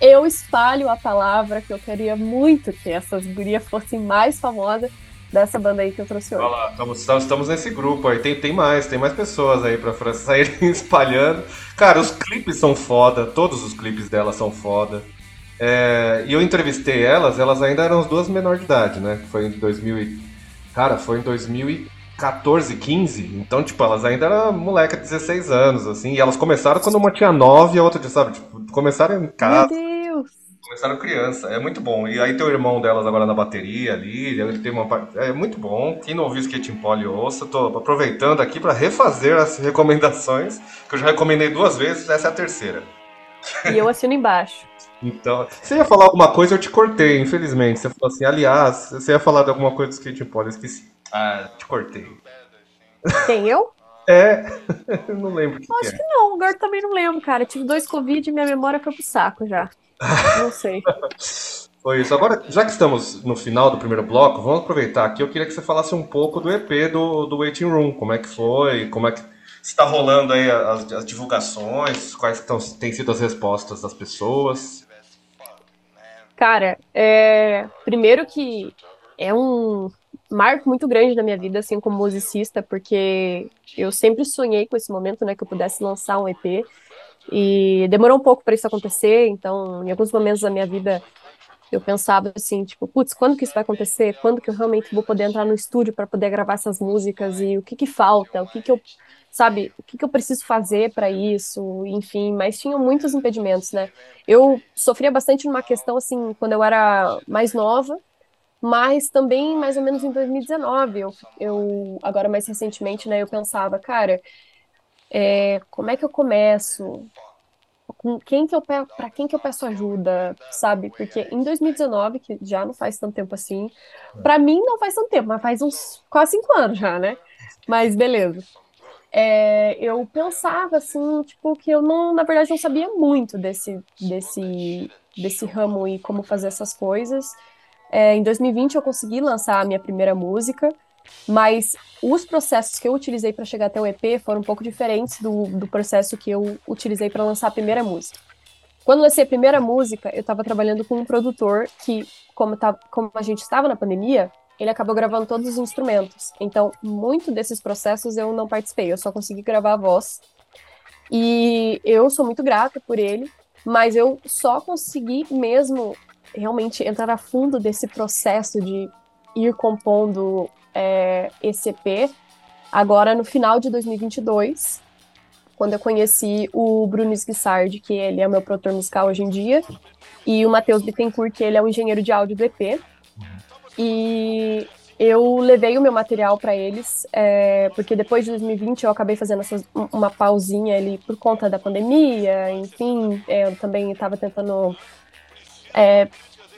Speaker 3: Eu espalho a palavra que eu queria muito que essas gurias fossem mais famosas dessa banda aí que eu trouxe hoje.
Speaker 1: Olha lá, estamos, estamos- nesse grupo aí. Tem, tem mais, tem mais pessoas aí pra, pra *laughs* saírem espalhando. Cara, os clipes são foda, todos os clipes dela são foda. É, e eu entrevistei elas, elas ainda eram as duas menores de idade, né? Foi em 2000 e... Cara, foi em 2014, 15. Então, tipo, elas ainda eram moleca de 16 anos, assim. E elas começaram quando uma tinha 9 e a outra, sabe? Tipo, começaram em
Speaker 3: Meu
Speaker 1: casa.
Speaker 3: Deus!
Speaker 1: Começaram criança, é muito bom. E aí tem o irmão delas agora na bateria ali, ele tem uma parte. É muito bom. Quem não ouviu Skate Pole ouça, tô aproveitando aqui para refazer as recomendações, que eu já recomendei duas vezes, essa é a terceira.
Speaker 3: E eu assino embaixo. *laughs*
Speaker 1: Então, você ia falar alguma coisa, eu te cortei, infelizmente. Você falou assim, aliás, você ia falar de alguma coisa do Skate Pole, eu esqueci. Ah, te cortei.
Speaker 3: Tem eu? *laughs*
Speaker 1: É, *laughs* não lembro que, que
Speaker 3: Acho
Speaker 1: é.
Speaker 3: que não, agora também não lembro, cara. Tive dois Covid e minha memória foi pro saco já. Não sei. *laughs*
Speaker 1: Foi isso. Agora, já que estamos no final do primeiro bloco, vamos aproveitar aqui. Eu queria que você falasse um pouco do EP do, do Waiting Room. Como é que foi? Como é que está rolando aí as, as divulgações? Quais estão, têm sido as respostas das pessoas?
Speaker 3: Cara, é... primeiro que é um marco muito grande na minha vida, assim, como musicista, porque eu sempre sonhei com esse momento, né, que eu pudesse lançar um EP. E demorou um pouco para isso acontecer, então, em alguns momentos da minha vida, Eu pensava assim, tipo, putz, quando que isso vai acontecer? Quando que eu realmente vou poder entrar no estúdio para poder gravar essas músicas e o que que falta? O que que eu, sabe, o que que eu preciso fazer para isso? Enfim, mas tinham muitos impedimentos, né? Eu sofria bastante numa questão assim, quando eu era mais nova, mas também mais ou menos em 2019, eu, eu agora mais recentemente, né, eu pensava, cara, é, como é que eu começo? Com quem que eu para quem que eu peço ajuda, sabe? Porque em 2019, que já não faz tanto tempo assim, para mim não faz tanto tempo, mas faz uns quase cinco anos já, né? Mas beleza. É, eu pensava assim, tipo, que eu não, na verdade, não sabia muito desse, desse, desse ramo e como fazer essas coisas. É, em 2020 eu consegui lançar a minha primeira música, mas os processos que eu utilizei para chegar até o EP foram um pouco diferentes do, do processo que eu utilizei para lançar a primeira música. Quando lancei a primeira música, eu estava trabalhando com um produtor que, como, tá, como a gente estava na pandemia, ele acabou gravando todos os instrumentos. Então, muito desses processos eu não participei, eu só consegui gravar a voz. E eu sou muito grata por ele, mas eu só consegui mesmo realmente entrar a fundo desse processo de ir compondo é, esse EP agora no final de 2022, quando eu conheci o Bruno Guissard, que ele é meu produtor musical hoje em dia, e o Matheus Bittencourt, que ele é o engenheiro de áudio do EP. E eu levei o meu material para eles, é, porque depois de 2020 eu acabei fazendo essas, uma pausinha ali por conta da pandemia, enfim, é, eu também estava tentando é,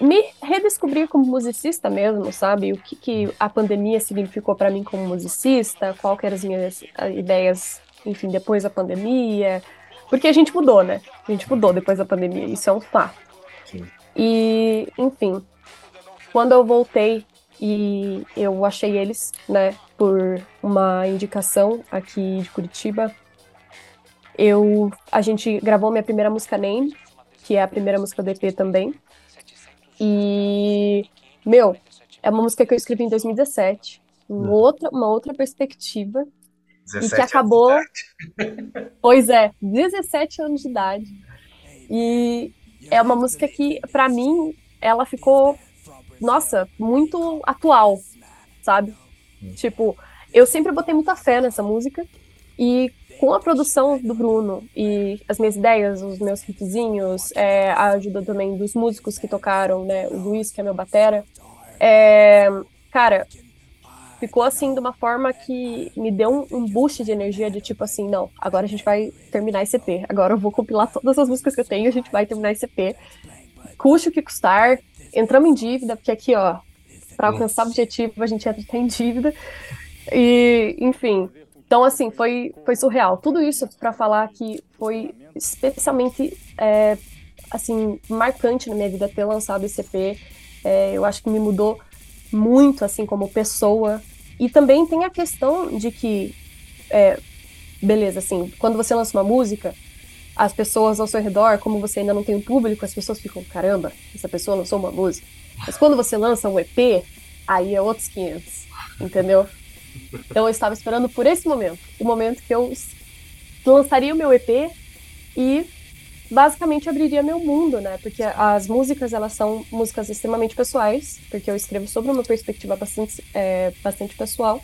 Speaker 3: me redescobrir como musicista mesmo, sabe? O que, que a pandemia significou para mim como musicista, qual que eram as minhas ideias, enfim, depois da pandemia. Porque a gente mudou, né? A gente mudou depois da pandemia, isso é um fato. Sim. E, enfim, quando eu voltei e eu achei eles, né, por uma indicação aqui de Curitiba, eu a gente gravou minha primeira música Name, que é a primeira música do EP também. E, meu, é uma música que eu escrevi em 2017, uma hum. outra, uma outra perspectiva, e que acabou. *laughs* pois é, 17 anos de idade. E é uma música que, para mim, ela ficou, nossa, muito atual, sabe? Hum. Tipo, eu sempre botei muita fé nessa música, e com a produção do Bruno e as minhas ideias, os meus riffzinhos, é, a ajuda também dos músicos que tocaram, né? O Luiz, que é meu batera. É, cara, ficou assim de uma forma que me deu um, um, boost de energia de tipo assim, não, agora a gente vai terminar esse EP. Agora eu vou compilar todas as músicas que eu tenho, a gente vai terminar esse EP. Custe o que custar, entramos em dívida, porque aqui, ó, para alcançar o objetivo a gente entra em dívida. E, enfim, então, assim, foi, foi surreal. Tudo isso para falar que foi especialmente, é, assim, marcante na minha vida ter lançado esse EP. É, eu acho que me mudou muito, assim, como pessoa. E também tem a questão de que, é, beleza, assim, quando você lança uma música, as pessoas ao seu redor, como você ainda não tem um público, as pessoas ficam, caramba, essa pessoa lançou uma música. Mas quando você lança um EP, aí é outros 500, entendeu? Então eu estava esperando por esse momento, o momento que eu lançaria o meu EP e basicamente abriria meu mundo, né? Porque as músicas elas são músicas extremamente pessoais, porque eu escrevo sobre uma perspectiva bastante, é, bastante pessoal.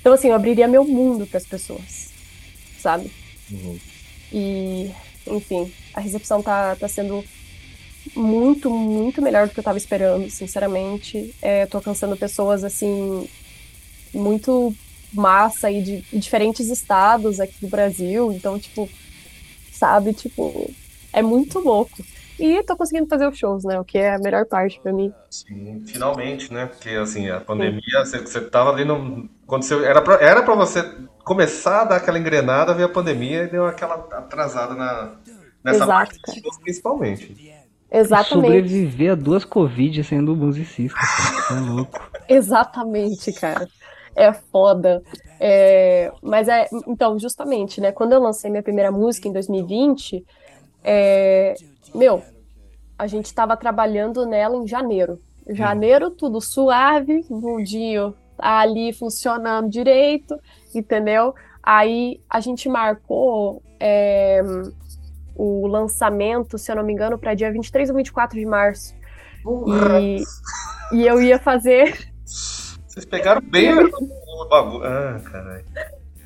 Speaker 3: Então assim, eu abriria meu mundo para as pessoas, sabe? Uhum. E enfim, a recepção tá, tá sendo muito, muito melhor do que eu estava esperando, sinceramente. É, tô alcançando pessoas assim muito massa e de, de diferentes estados aqui do Brasil. Então, tipo, sabe, tipo, é muito louco. E tô conseguindo fazer os shows, né? O que é a melhor parte para mim.
Speaker 1: Sim, finalmente, né? Porque assim, a pandemia, você, você tava ali no. Quando você, era, pra, era pra você começar a dar aquela engrenada, veio a pandemia e deu aquela atrasada na, nessa Exato, parte cara. shows, principalmente.
Speaker 2: Exatamente. Sobreviver a duas Covid sendo musicista, cara. É louco.
Speaker 3: Exatamente, cara é foda. É, mas é, então, justamente, né? Quando eu lancei minha primeira música em 2020, é, meu, a gente estava trabalhando nela em janeiro. Janeiro, tudo suave, mundinho ali funcionando direito, entendeu? Aí a gente marcou é, o lançamento, se eu não me engano, para dia 23 ou 24 de março. E, e eu ia fazer. *laughs*
Speaker 1: Vocês pegaram bem o bagulho. Ah, caralho.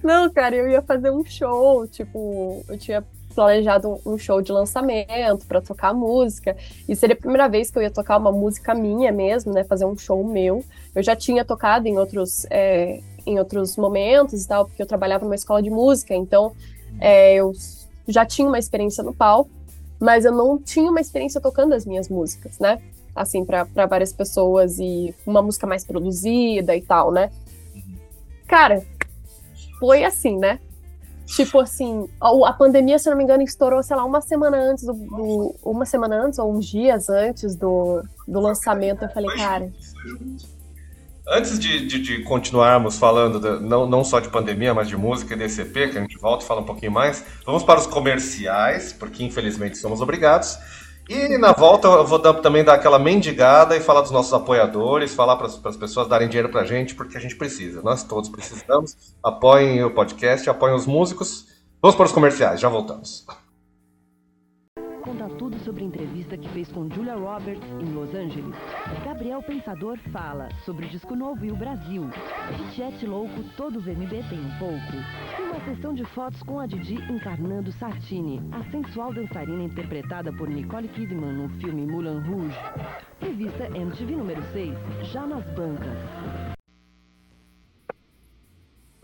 Speaker 3: Não, cara, eu ia fazer um show, tipo, eu tinha planejado um show de lançamento para tocar música. E seria a primeira vez que eu ia tocar uma música minha mesmo, né? Fazer um show meu. Eu já tinha tocado em outros, é, em outros momentos e tal, porque eu trabalhava numa escola de música, então é, eu já tinha uma experiência no palco, mas eu não tinha uma experiência tocando as minhas músicas, né? Assim, para várias pessoas e uma música mais produzida e tal, né? Cara, foi assim, né? Tipo assim, a pandemia, se não me engano, estourou, sei lá, uma semana antes do, do, Uma semana antes, ou uns dias antes do, do lançamento. Eu falei, cara.
Speaker 1: Antes de, de, de continuarmos falando, não, não só de pandemia, mas de música e DCP, que a gente volta e fala um pouquinho mais, vamos para os comerciais, porque infelizmente somos obrigados. E na volta eu vou dar, também dar aquela mendigada e falar dos nossos apoiadores, falar para as pessoas darem dinheiro para a gente, porque a gente precisa. Nós todos precisamos. Apoiem o podcast, apoiem os músicos. Vamos para os comerciais, já voltamos.
Speaker 7: Conta tudo sobre a entrevista que fez com Julia Roberts em Los Angeles. Gabriel Pensador fala sobre o disco novo e o Brasil. De Jet Louco, todos MB tem um pouco. E uma sessão de fotos com a Didi encarnando Sartini, a sensual dançarina interpretada por Nicole Kidman no filme Moulin Rouge. Revista MTV número 6, já nas bancas.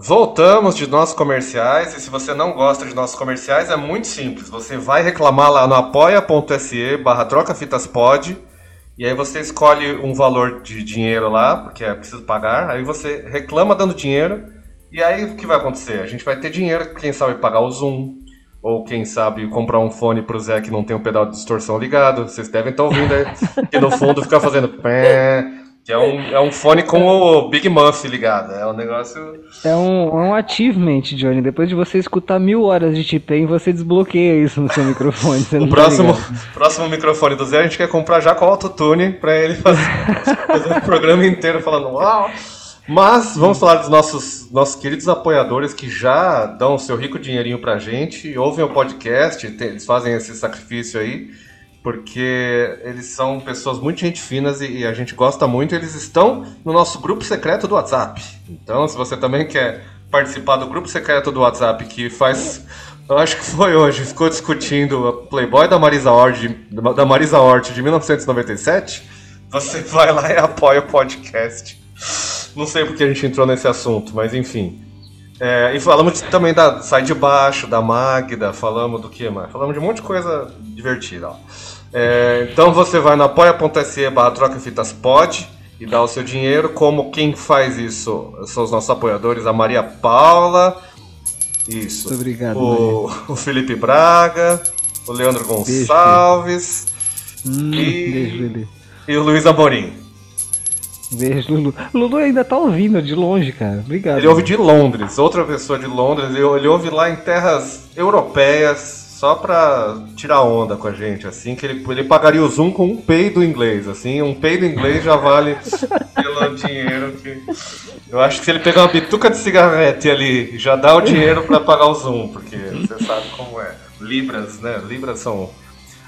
Speaker 1: Voltamos de nossos comerciais e se você não gosta de nossos comerciais é muito simples. Você vai reclamar lá no apoia.se barra trocafitaspod e aí você escolhe um valor de dinheiro lá, porque é preciso pagar, aí você reclama dando dinheiro e aí o que vai acontecer? A gente vai ter dinheiro, quem sabe pagar o Zoom, ou quem sabe comprar um fone pro Zé que não tem o um pedal de distorção ligado. Vocês devem estar ouvindo aí, que no fundo fica fazendo pé, que é um, é um fone com o Big Muff ligado. É um negócio.
Speaker 2: É um, é um achievement, Johnny. Depois de você escutar mil horas de T-Pain, você desbloqueia isso no seu microfone. o
Speaker 1: tá próximo, próximo microfone do Zé a gente quer comprar já com autotune pra ele fazer, fazer *laughs* o programa inteiro falando uau. Mas vamos falar dos nossos, nossos queridos apoiadores que já dão o seu rico dinheirinho pra gente, ouvem o podcast, eles fazem esse sacrifício aí porque eles são pessoas muito gente finas e, e, a gente gosta muito. Eles estão no nosso grupo secreto do WhatsApp. Então, se você também quer participar do grupo secreto do WhatsApp que faz, eu acho que foi hoje, ficou discutindo a Playboy da Marisa Hort, da Marisa Hort de 1997, você vai lá e apoia o podcast. Não sei porque a gente entrou nesse assunto, mas enfim. É, e falamos também da Sai de Baixo, da Magda, falamos do que mais? Falamos de um monte de coisa divertida. Ó. É, então você vai no apoia.se barra troca fitas pod e dá o seu dinheiro. Como quem faz isso são os nossos apoiadores, a Maria Paula, isso.
Speaker 2: Muito obrigado.
Speaker 1: O, o Felipe Braga, o Leandro Gonçalves
Speaker 2: beijo, hum, e, beijo,
Speaker 1: e o Luiz Amorim.
Speaker 2: Beijo, Lulu. Lulu ainda tá ouvindo de longe, cara. Obrigado.
Speaker 1: Ele ouve de Londres, outra pessoa de Londres. Ele, ele ouve lá em terras europeias, só pra tirar onda com a gente, assim, que ele, ele pagaria o Zoom com um peido inglês, assim, um peido inglês já vale *laughs* pelo dinheiro que... Eu acho que se ele pegar uma bituca de cigarrete ali, já dá o dinheiro para pagar o Zoom, porque você sabe como é. Libras, né? Libras são...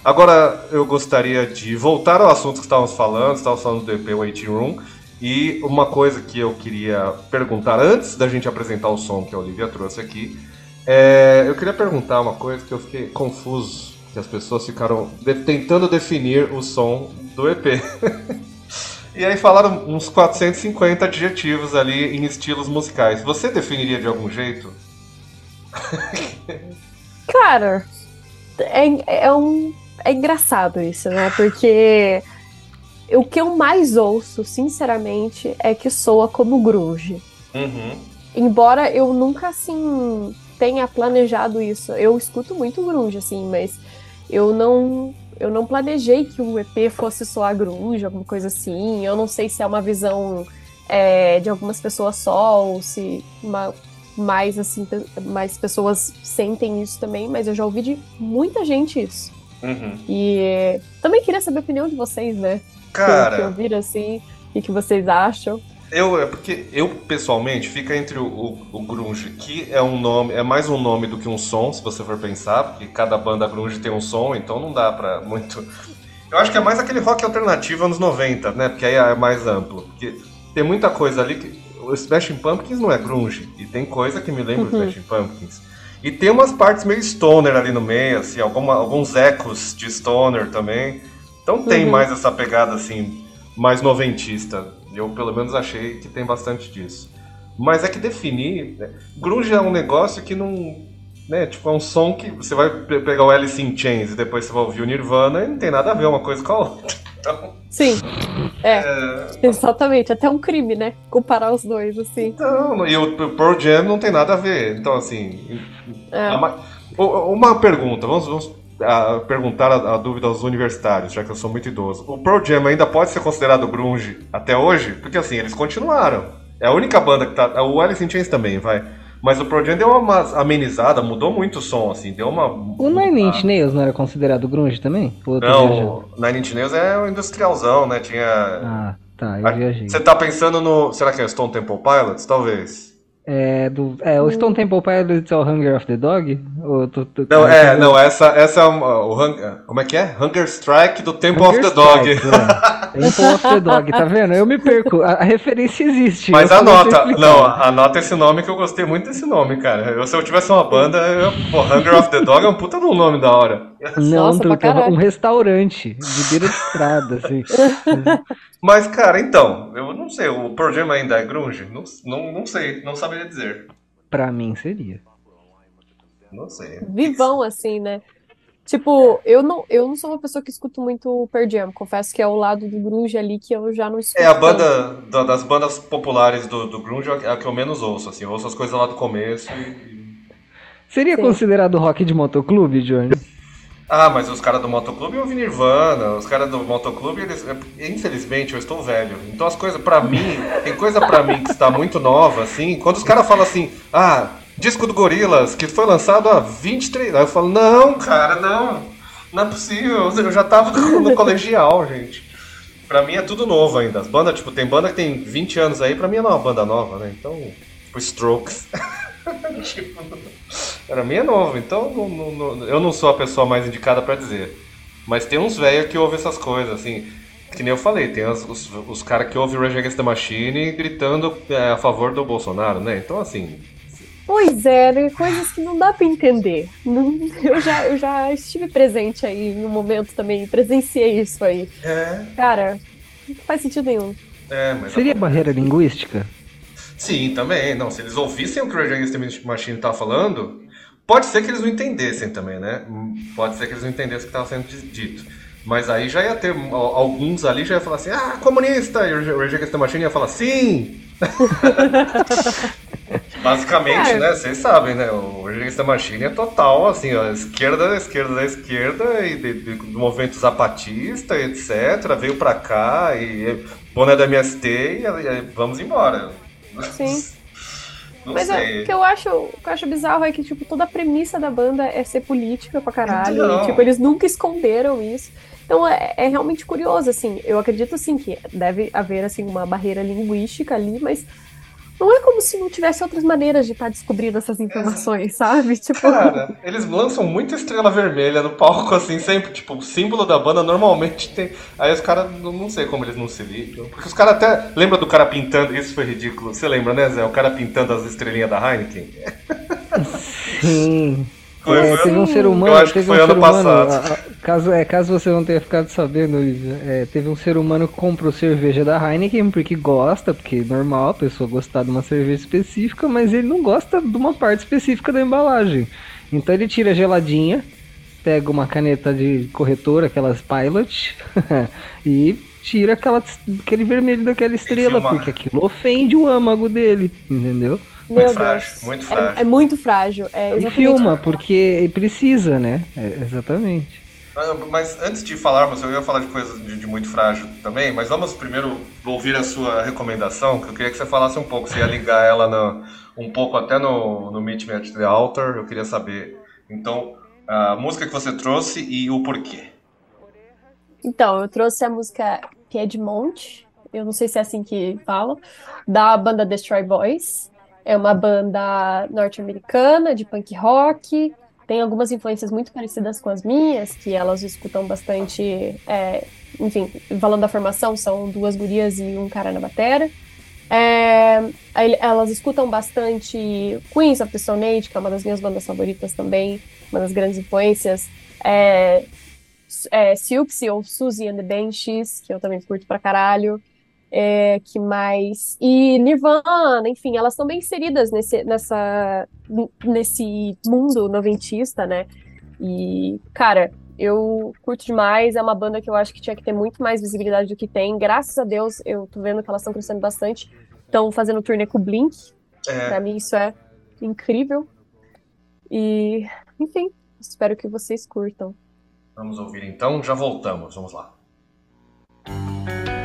Speaker 1: Agora, eu gostaria de voltar ao assunto que estávamos falando, estávamos falando do EP Waiting Room, e uma coisa que eu queria perguntar antes da gente apresentar o som que a Olivia trouxe aqui, é, eu queria perguntar uma coisa que eu fiquei confuso, que as pessoas ficaram de, tentando definir o som do EP. *laughs* e aí falaram uns 450 adjetivos ali em estilos musicais. Você definiria de algum jeito? *laughs*
Speaker 3: Cara, é, é, um, é engraçado isso, né? Porque o que eu mais ouço, sinceramente, é que soa como grunge.
Speaker 1: Uhum.
Speaker 3: Embora eu nunca, assim, tenha planejado isso. Eu escuto muito grunge, assim, mas eu não eu não planejei que o EP fosse soar grunge, alguma coisa assim. Eu não sei se é uma visão é, de algumas pessoas só, ou se uma, mais assim, mais pessoas sentem isso também, mas eu já ouvi de muita gente isso.
Speaker 1: Uhum.
Speaker 3: E também queria saber a opinião de vocês, né?
Speaker 1: Cara.
Speaker 3: Que, que ouviram assim, o que vocês acham.
Speaker 1: Eu, é porque eu, pessoalmente, fica entre o, o, o, grunge, que é um nome, é mais um nome do que um som, se você for pensar, porque cada banda grunge tem um som, então não dá pra muito... Eu acho que é mais aquele rock alternativo anos 90, né? Porque aí é mais amplo. Porque tem muita coisa ali que. O Smashing Pumpkins não é grunge. E tem coisa que me lembra
Speaker 3: Uhum.
Speaker 1: o Smashing Pumpkins. E tem umas partes meio stoner ali no meio, assim, alguma- alguns ecos de stoner também. Então tem
Speaker 3: Uhum.
Speaker 1: mais essa pegada, assim, mais noventista. Eu, pelo menos, achei que tem bastante disso. Mas é que definir... né, Grunge é um negócio que não... Né, tipo, é um som que você vai pe- pegar o Alice in Chains e depois você vai ouvir o Nirvana e não tem nada a ver uma coisa com a outra. Então,
Speaker 3: Sim, é,
Speaker 1: é,
Speaker 3: exatamente. Até um crime, né? Comparar os dois, assim.
Speaker 1: então, e o Pearl Jam não tem nada a ver. Então, assim...
Speaker 3: É.
Speaker 1: a ma- o- Uma pergunta, vamos, vamos ah, perguntar a, a dúvida aos universitários, já que eu sou muito idoso. O Pearl Jam ainda pode ser considerado grunge até hoje? Porque assim, eles continuaram. É a única banda que tá. O Alice in Chains também, vai. Mas o Pearl Jam deu uma amenizada, mudou muito o som, assim, deu uma.
Speaker 2: O Nine Inch Nails não era considerado grunge também?
Speaker 1: Não, o Nine Inch Nails é o industrialzão, né? Tinha.
Speaker 2: Ah, tá, eu viajei.
Speaker 1: Você tá pensando no. Será que é Stone Temple Pilots? Talvez.
Speaker 2: É, do, é, o Stone Temple Pilots é o Hunger of the Dog? Tô, tô-
Speaker 1: Não, é,
Speaker 2: tô-
Speaker 1: não, essa, essa é uma- o Hung- como é que é? Hunger Strike do Temple
Speaker 2: Hunger
Speaker 1: of the Dog.
Speaker 2: Strike, é. *laughs* Temple of the Dog, tá vendo? Eu me perco. A, a referência existe.
Speaker 1: Mas anota, não, anota esse nome que eu gostei muito desse nome, cara. Eu, se eu tivesse uma banda, eu, pô, Hunger of the Dog é um puta de um nome da hora.
Speaker 2: Não,
Speaker 3: Nossa,
Speaker 2: truta, é um restaurante de beira de estrada, assim. *laughs*
Speaker 1: Mas, cara, então, eu não sei, o Jam ainda é grunge? Não, não, não sei, não saberia dizer.
Speaker 2: Pra mim seria.
Speaker 1: Não sei.
Speaker 3: Vivão, assim, né? Tipo, eu não, eu não sou uma pessoa que escuto muito o Pearl Jam. Confesso que é o lado do grunge ali que eu já não escuto
Speaker 1: É a banda da- das bandas populares do, do grunge é a que eu menos ouço, assim. Eu ouço as coisas lá do começo e...
Speaker 2: Seria
Speaker 3: Sim.
Speaker 2: considerado rock de motoclube, Johnny?
Speaker 1: Ah, mas os caras do motoclube ouvem Nirvana, os caras do motoclube, eles, é, infelizmente, eu estou velho. Então as coisas pra mim, tem coisa pra mim que está muito nova, assim. Quando os caras falam assim, ah, disco do Gorilas, que foi lançado há 23. Aí eu falo, não, cara, não, não é possível. *laughs* Eu já tava no *laughs* colegial, gente. Pra mim é tudo novo ainda. As bandas, tipo, tem banda que tem 20 anos aí, pra mim não é uma banda nova, né? Então, tipo, Strokes. *laughs* tipo, pra mim é novo, então não- não- não- eu não sou a pessoa mais indicada pra dizer. Mas tem uns velhos que ouvem essas coisas, assim. Que nem eu falei, tem as- os, os caras que ouvem Rage Against the Machine gritando é, a favor do Bolsonaro, né? Então, assim.
Speaker 3: Pois é, né? coisas que não dá pra entender. Eu, já, eu já estive presente aí em um momento também, presenciei isso aí.
Speaker 1: É,
Speaker 3: Cara, não faz sentido nenhum.
Speaker 1: é, mas.
Speaker 2: Seria barreira linguística?
Speaker 1: Sim, também. Não, se eles ouvissem o que o Rage Against the Machine tá falando, pode ser que eles não entendessem também, né? Pode ser que eles não entendessem o que estava sendo di- dito. Mas aí já ia ter al- alguns ali já ia falar assim, ah, comunista! E o Rage Against the Machine ia falar, sim! *laughs* Basicamente,
Speaker 3: É.
Speaker 1: né? Vocês sabem, né? O Rage the Machine é total, assim, ó, esquerda da esquerda da esquerda e de- de- do movimento zapatista, etc. Veio pra cá e boné da MST e, e vamos embora.
Speaker 3: Sim. *laughs*
Speaker 1: Não
Speaker 3: Mas é,
Speaker 1: sei.
Speaker 3: o que eu acho, o que eu acho bizarro é que, tipo, toda a premissa da banda é ser política pra caralho.
Speaker 1: Então.
Speaker 3: E, tipo, eles nunca esconderam isso. Então é, é realmente curioso, assim. Eu acredito, assim, que deve haver, assim, uma barreira linguística ali, mas não é como se não tivesse outras maneiras de estar descobrindo essas informações, sabe? Tipo,
Speaker 1: Cara, eles lançam muita estrela vermelha no palco, assim, sempre. Tipo, o símbolo da banda normalmente tem. Aí os caras, não não sei como eles não se ligam. Porque os caras até. Lembra do cara pintando? Isso foi ridículo. Você lembra, né, Zé? O cara pintando as estrelinhas da Heineken?
Speaker 2: Sim. É, teve um ser humano,
Speaker 1: eu acho que
Speaker 2: teve um
Speaker 1: foi
Speaker 2: ser
Speaker 1: ano
Speaker 2: humano,
Speaker 1: passado.
Speaker 2: a- a- caso, é, caso você não tenha ficado sabendo, é, teve um ser humano que comprou cerveja da Heineken porque gosta, porque é normal a pessoa gostar de uma cerveja específica, mas ele não gosta de uma parte específica da embalagem. Então ele tira a geladinha, pega uma caneta de corretor, aquelas Pilot, *laughs* e tira aquela, aquele vermelho daquela estrela,
Speaker 1: filma.
Speaker 2: porque aquilo ofende o âmago dele, entendeu?
Speaker 3: Meu
Speaker 1: Muito
Speaker 3: Deus.
Speaker 1: frágil, muito frágil.
Speaker 3: É, é muito frágil. É
Speaker 2: E filma, porque precisa, né? É, exatamente.
Speaker 1: Ah, Mas antes de falarmos, eu ia falar de coisas de, de muito frágil também, mas vamos primeiro ouvir a sua recomendação, que eu queria que você falasse um pouco, você ia ligar ela na- um pouco até no, no Meet Me at the Altar, eu queria saber, então, a música que você trouxe e o porquê.
Speaker 3: Então, eu trouxe a música Piedmont, eu não sei se é assim que fala, da banda Destroy Boys. É uma banda norte-americana de punk rock. tem algumas influências muito parecidas com as minhas, que elas escutam bastante. É, enfim, falando da formação, são duas gurias e um cara na batera. É, elas escutam bastante Queens of the Stone Age, que é uma das minhas bandas favoritas também, uma das grandes influências. É, é, ou Suzy and the Benches, que eu também curto pra caralho. É, que mais? E Nirvana, enfim, elas estão bem inseridas nesse, nessa, nesse mundo noventista, né? E, cara, eu curto demais, é uma banda que eu acho que tinha que ter muito mais visibilidade do que tem. Graças a Deus, eu tô vendo que elas estão crescendo bastante. Estão fazendo turnê com o Blink. É. Pra mim, isso é incrível. E, enfim, espero que vocês curtam.
Speaker 1: Vamos ouvir então, já voltamos, vamos lá.
Speaker 8: wall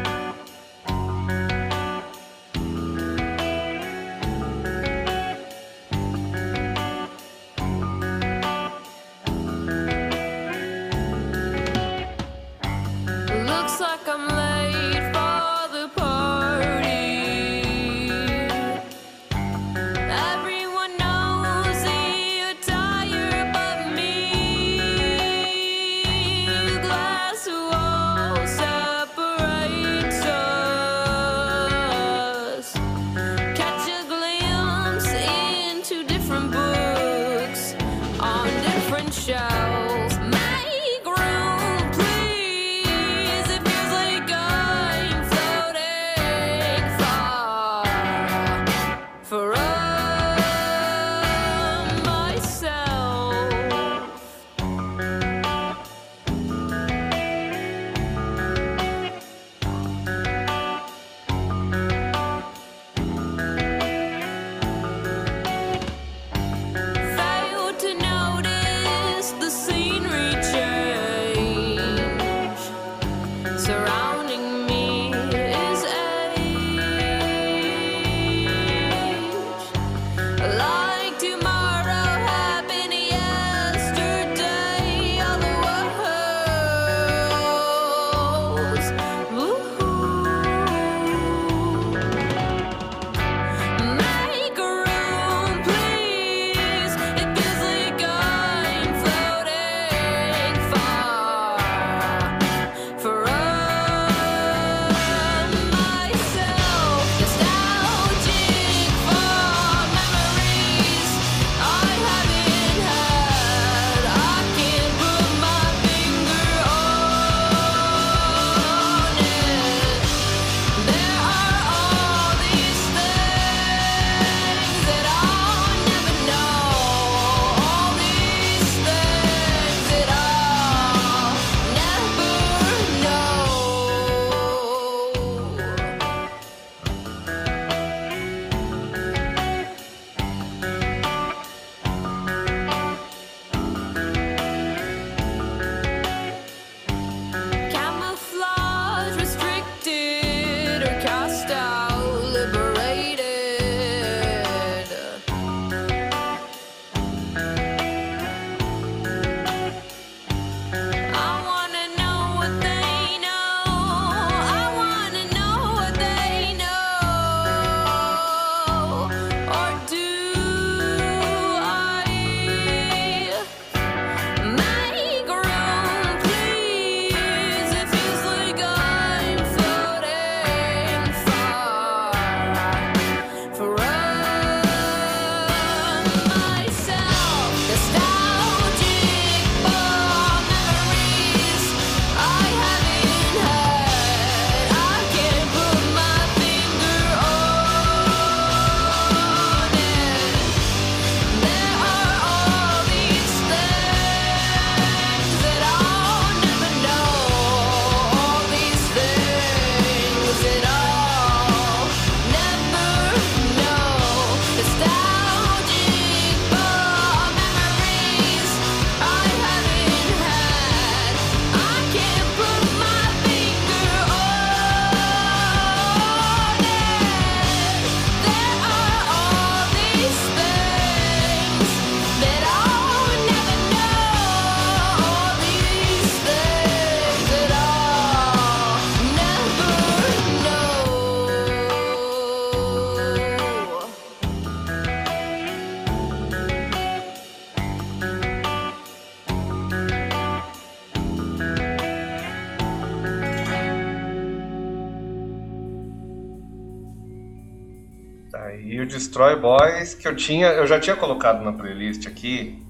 Speaker 1: Destroy Boys, que eu tinha, eu já tinha colocado na playlist aqui.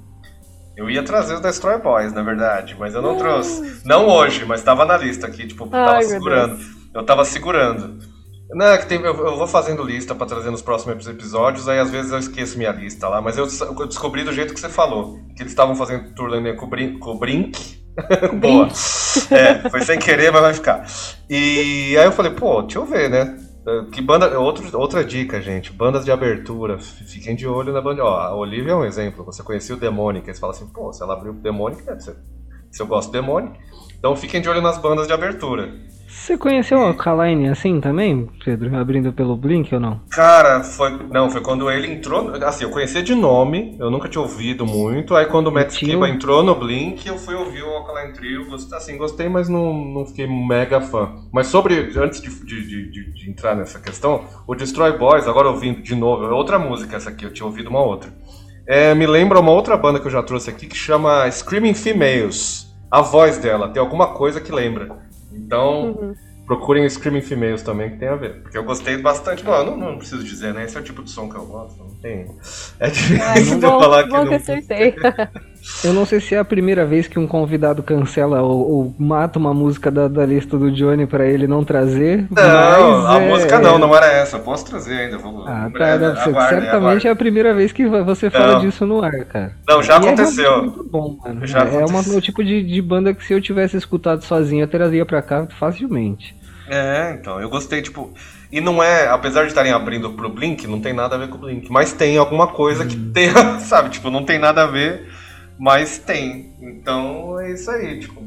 Speaker 1: Eu ia trazer os Destroy Boys, na verdade, mas eu não trouxe. Não hoje, mas tava na lista aqui, tipo, tava
Speaker 3: Ai,
Speaker 1: segurando. Eu tava segurando. Não, é que tem, eu, eu vou fazendo lista pra trazer nos próximos episódios, aí às vezes eu esqueço minha lista lá, mas eu, eu descobri do jeito que você falou, que eles estavam fazendo turnê com o Brin- com o Brink. Boa. É, foi sem querer, mas vai ficar. E aí eu falei, pô, deixa eu ver, né? Que banda. Outro, outra dica, gente. Bandas de abertura. Fiquem de olho na banda. Ó, a Olivia é um exemplo. Você conhecia o. Aí você fala assim, pô, se ela abriu o deve ser. Se eu gosto do Demonic. Então fiquem de olho nas bandas de abertura.
Speaker 2: Você conheceu a Kaline assim também, Pedro? Abrindo pelo Blink ou não?
Speaker 1: Cara, foi. Não, foi quando ele entrou. Assim, eu conhecia de nome, eu nunca tinha ouvido muito. Aí quando o Matt Skiba entrou no Blink, eu fui ouvir o Alkaline Trio. Gostei, assim, gostei, mas não, não fiquei mega fã. Mas sobre. Antes de, de, de- de- de entrar nessa questão, o Destroy Boys, agora ouvindo de novo, é outra música essa aqui, eu tinha ouvido uma outra. É, me lembra uma outra banda que eu já trouxe aqui que chama Screaming Females. A voz dela tem alguma coisa que lembra. Então.
Speaker 3: Uhum.
Speaker 1: Procurem Screaming Females também, que tem a ver. Porque eu gostei bastante. Bom, eu não, não preciso dizer, né? Esse é o tipo de som que eu gosto. Não tem. *laughs* É difícil de eu
Speaker 3: bom,
Speaker 1: falar
Speaker 3: que
Speaker 1: que não.
Speaker 3: acertei. *laughs*
Speaker 2: Eu não sei se é a primeira vez que um convidado cancela ou, ou mata uma música da, da lista do Johnny pra ele não trazer.
Speaker 1: Não, a
Speaker 2: é-
Speaker 1: música não, não era essa. Posso trazer ainda. Vou,
Speaker 2: Ah, tá. você-
Speaker 1: aguardem,
Speaker 2: certamente
Speaker 1: aguardem.
Speaker 2: é a primeira vez que você fala
Speaker 1: Não.
Speaker 2: disso no ar, cara.
Speaker 1: Não, já
Speaker 2: E é
Speaker 1: aconteceu.
Speaker 2: realmente muito bom, mano.
Speaker 1: Já
Speaker 2: é uma, o tipo de, de banda que se eu tivesse escutado sozinho, eu trazia pra cá facilmente.
Speaker 1: É, então, eu gostei, tipo. E não é, apesar de estarem abrindo pro Blink, não tem nada a ver com o Blink. Mas tem alguma coisa que tem, *laughs* sabe? Tipo, não tem nada a ver, mas tem. Então é isso aí, tipo.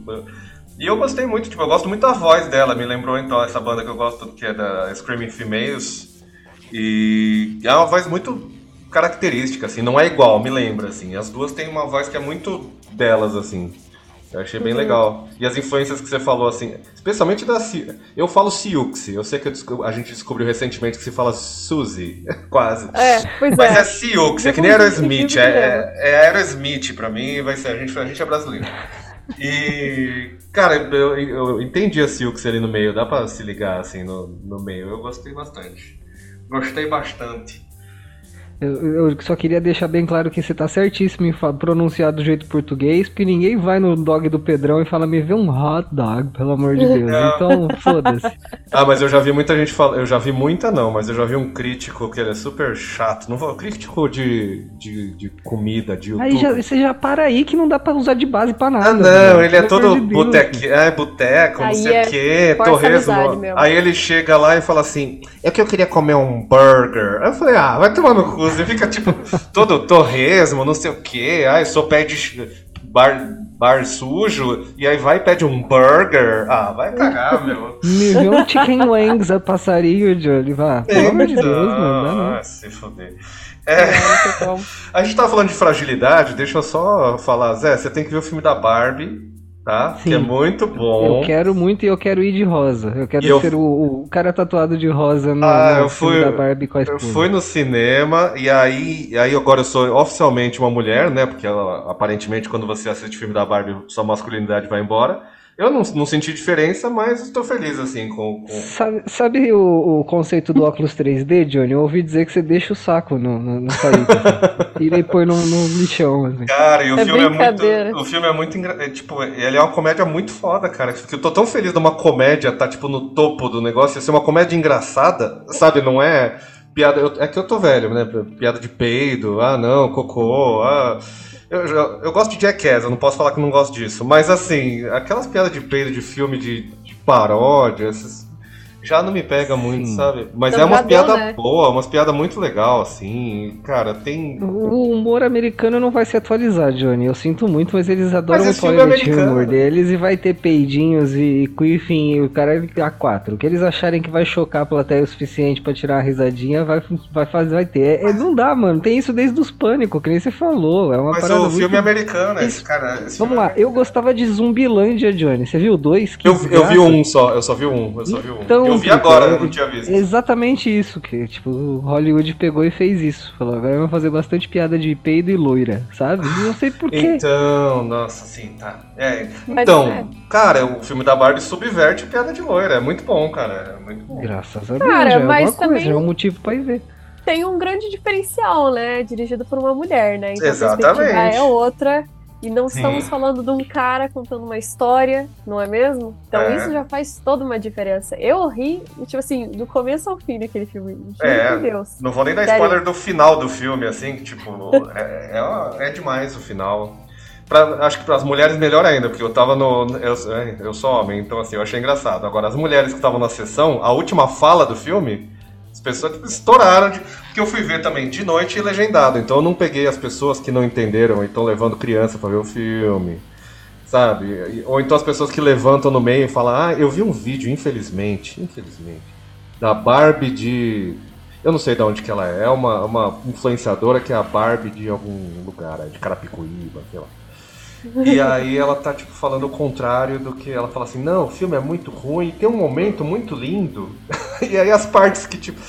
Speaker 1: E eu gostei muito, tipo, eu gosto muito da voz dela. Me lembrou então essa banda que eu gosto, que é da Screaming Females. E é uma voz muito característica, assim, não é igual, me lembra, assim. As duas têm uma voz que é muito delas, assim. Eu achei bem legal. E as influências que você falou, assim, especialmente da. Eu falo Siuxi, eu sei que eu a gente descobriu recentemente que se fala Suzy, *laughs* quase.
Speaker 3: É, pois
Speaker 1: Mas é
Speaker 3: é.
Speaker 1: Siuxi, é que nem Aerosmith. É, é, é Aerosmith pra mim, vai ser. A gente, a gente é brasileiro. E. Cara, eu, eu entendi a Siuxi ali no meio, dá pra se ligar assim no, no meio. Eu gostei bastante. Gostei bastante.
Speaker 2: Eu, eu só queria deixar bem claro que você tá certíssimo em pronunciar do jeito português, porque ninguém vai no dog do Pedrão e fala, me vê um hot dog, pelo amor de Deus.
Speaker 1: Não.
Speaker 2: Então, foda-se. *laughs*
Speaker 1: Ah, mas eu já vi muita gente falar. Eu já vi muita não, mas eu já vi um crítico que ele é super chato. Não vou. Crítico de, de, de comida, de YouTube.
Speaker 2: Aí já, você já para aí que não dá pra usar de base pra nada.
Speaker 1: Ah, não,
Speaker 2: velho.
Speaker 1: ele é
Speaker 2: Pelo
Speaker 1: todo
Speaker 2: de
Speaker 1: boteque, é, boteco, não
Speaker 3: Aí
Speaker 1: sei
Speaker 3: é
Speaker 1: o quê,
Speaker 3: força a
Speaker 1: torresmo. Aí ele chega lá e fala assim: É que eu queria comer um burger. Aí eu falei: Ah, vai tomar no cu. Você fica tipo, todo torresmo, não sei o quê. Ai, sou pé de bar, bar sujo. E aí vai e pede um burger. Ah, vai cagar, *laughs* meu.
Speaker 2: Me vê um chicken wings a passarinho, Johnny. Vá, pelo amor de Deus, mano. Não, não.
Speaker 1: Ah, se fuder. É, *laughs* a gente tava falando de fragilidade, deixa eu só falar, Zé, você tem que ver o filme da Barbie, tá?
Speaker 2: Sim.
Speaker 1: Que é muito bom.
Speaker 2: Eu quero muito e eu quero ir de rosa. Eu quero
Speaker 1: eu-
Speaker 2: ser o, o cara tatuado de rosa no,
Speaker 1: Ah,
Speaker 2: no
Speaker 1: eu
Speaker 2: filme
Speaker 1: fui-
Speaker 2: da Barbie com a
Speaker 1: Eu fui no cinema e aí, e aí agora eu sou oficialmente uma mulher, né? Porque ela, aparentemente quando você assiste filme da Barbie, sua masculinidade vai embora. Eu não, não senti diferença, mas estou feliz assim com. com-
Speaker 2: Sabe, sabe o, o conceito do óculos 3D, Johnny? Eu ouvi dizer que você deixa o saco no, no, no saída. Assim. Tira e põe no, no lixão. Assim.
Speaker 1: Cara, e o
Speaker 3: É
Speaker 1: filme é muito. O filme é muito engra... é, Tipo, ele é uma comédia muito foda, cara. Que eu tô tão feliz de uma comédia tá, tipo, no topo do negócio. Ser uma comédia engraçada, sabe? Não é. Piada. eu- É que eu tô velho, né? Piada de peido, ah não, cocô, ah. Eu, já- eu gosto de Jackass, eu não posso falar que não gosto disso. Mas assim, aquelas piadas de peido de filme de, de paródia, esses. Já não me pega muito, sabe? Mas
Speaker 3: Então
Speaker 1: é
Speaker 3: deu,
Speaker 1: piadas
Speaker 3: né?
Speaker 1: boas, umas piadas muito legal, assim. Cara, tem.
Speaker 2: O humor americano não vai se atualizar, Johnny. Eu sinto muito, mas eles adoram
Speaker 1: Mas
Speaker 2: o
Speaker 1: é
Speaker 2: toilet humor deles e vai ter peidinhos e quiffing e o cara é a quatro. O que eles acharem que vai chocar a plateia o suficiente pra tirar uma risadinha, vai, vai fazer, vai ter. É, é, não dá, mano. Tem isso desde os pânicos, que nem você falou. É uma
Speaker 1: Mas
Speaker 2: parada
Speaker 1: o
Speaker 2: muito...
Speaker 1: filme é americano, esse cara. esse
Speaker 2: Vamos lá, eu gostava de Zumbilândia, Johnny. Você viu dois? Que
Speaker 1: Eu, eu vi um só, eu só vi um, eu só vi um.
Speaker 2: Então,
Speaker 1: eu vi agora,
Speaker 2: é-
Speaker 1: eu não tinha visto.
Speaker 2: Exatamente isso, que tipo, o Hollywood pegou e fez isso. Falou, agora vamos fazer bastante piada de peido e loira, sabe? E Não sei porquê.
Speaker 1: Então, nossa, sim, tá. É, então,
Speaker 3: é.
Speaker 1: cara, o filme da Barbie subverte a piada de loira. É muito bom, cara. É muito bom.
Speaker 2: Graças a Deus,
Speaker 3: Cara,
Speaker 2: já é
Speaker 3: mas
Speaker 2: coisa,
Speaker 3: também-
Speaker 2: já é um motivo pra ir ver.
Speaker 3: tem um grande diferencial, né? Dirigido por uma mulher, né?
Speaker 1: Então Exatamente.
Speaker 3: a é outra. E não Sim. estamos falando de um cara contando uma história, não é mesmo? Então é. isso já faz toda uma diferença. Eu ri, tipo assim, do começo ao fim daquele filme.
Speaker 1: é, Deus. Não vou nem dar Sério. spoiler do final do filme, assim, que, tipo, é, é, é, demais o final. Pra, acho que para as mulheres melhor ainda, porque eu tava no. Eu, eu sou homem, então assim, eu achei engraçado. Agora, as mulheres que estavam na sessão, a última fala do filme pessoas tipo, estouraram, de... porque eu fui ver também de noite e legendado. Então eu não peguei as pessoas que não entenderam e estão levando criança para ver o filme. Sabe? Ou então as pessoas que levantam no meio e falam: Ah, eu vi um vídeo, infelizmente, infelizmente, da Barbie de. Eu não sei de onde que ela é, é uma, uma influenciadora que é a Barbie de algum lugar, de Carapicuíba, sei lá. E aí ela tá, tipo, falando o contrário do que ela fala assim, não, o filme é muito ruim, tem um momento muito lindo. *laughs* e aí as partes que, tipo.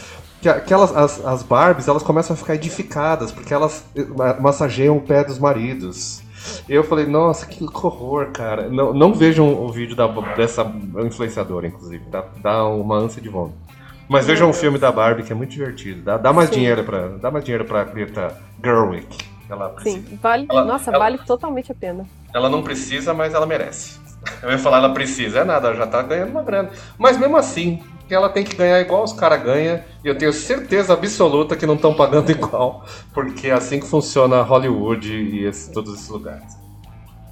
Speaker 1: Que aquelas, as, as Barbies, elas começam a ficar edificadas, porque elas eh, massageiam o pé dos maridos. Eu falei, nossa, que horror, cara. Não, não vejam o vídeo da, dessa influenciadora, inclusive. Dá, dá uma ânsia de vômito. Mas vejam o filme da Barbie, que é muito divertido. Dá, dá mais dinheiro para dá mais dinheiro pra Greta Gerwig.
Speaker 3: Ela Sim, vale. Ela, nossa, ela, vale totalmente a pena.
Speaker 1: Ela não precisa, mas ela merece. *laughs* Eu ia falar, ela precisa, é nada, ela já tá ganhando uma grana. Mas mesmo assim, ela tem que ganhar igual os caras ganham, e eu tenho certeza absoluta que não estão pagando *laughs* igual, porque é assim que funciona Hollywood e esse, todos esses lugares.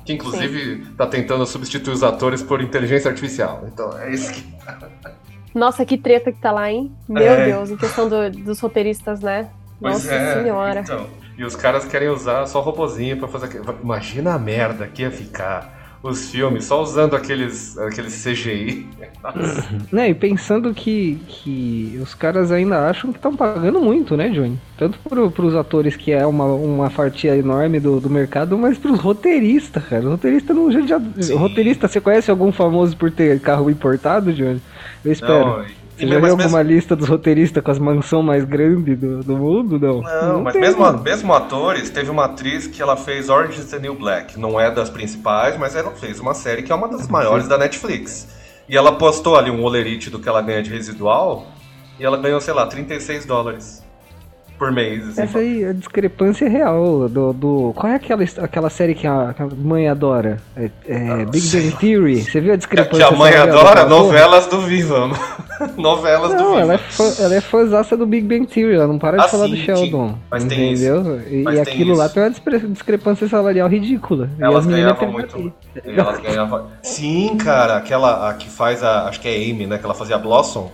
Speaker 1: Que inclusive Sim. tá tentando substituir os atores por inteligência artificial. Então é isso que. *laughs*
Speaker 3: Nossa, que treta que tá lá, hein? Meu é. Deus, em questão do, dos roteiristas, né?
Speaker 1: Pois
Speaker 3: Nossa
Speaker 1: é.
Speaker 3: senhora.
Speaker 1: Então, e os caras querem usar só robozinho para fazer. Imagina a merda que ia ficar os filmes só usando aqueles, aqueles CGI. *laughs*
Speaker 2: né, e pensando que, que os caras ainda acham que estão pagando muito, né, Johnny? Tanto pro, pros atores, que é uma, uma fatia enorme do, do mercado, mas pros roteiristas, cara. O roteirista não. Já, roteirista, você conhece algum famoso por ter carro importado, Johnny? Eu espero. Não, você já viu alguma mesmo... lista dos roteiristas com as mansões mais grandes do, do mundo? Não,
Speaker 1: não, não mas tem, mesmo, mesmo atores, teve uma atriz que ela fez Orange is the New Black. Não é das principais, mas ela fez uma série que é uma das maiores da Netflix. E ela postou ali um olerite do que ela ganha de residual e ela ganhou, sei lá, 36 dólares por mês. Assim,
Speaker 2: Essa aí, a discrepância é real. Do, do, qual é aquela, aquela série que a, que a mãe adora? É, é ah, Big Bang Theory. Você viu a discrepância?
Speaker 1: Que a mãe adora? Novelas do Viva. *laughs* Novelas não, do Viva.
Speaker 2: Ela é, fã, ela é fãzaça do Big Bang Theory. Ela não para de ah, falar sim, do Sheldon. Mas entendeu? Tem isso. E, mas e aquilo lá tem uma discrepância salarial ridícula.
Speaker 1: Elas ganhavam muito. Elas ganhavam. Sim, cara. Aquela a que faz a. Acho que é Amy, né? Que ela fazia Blossom.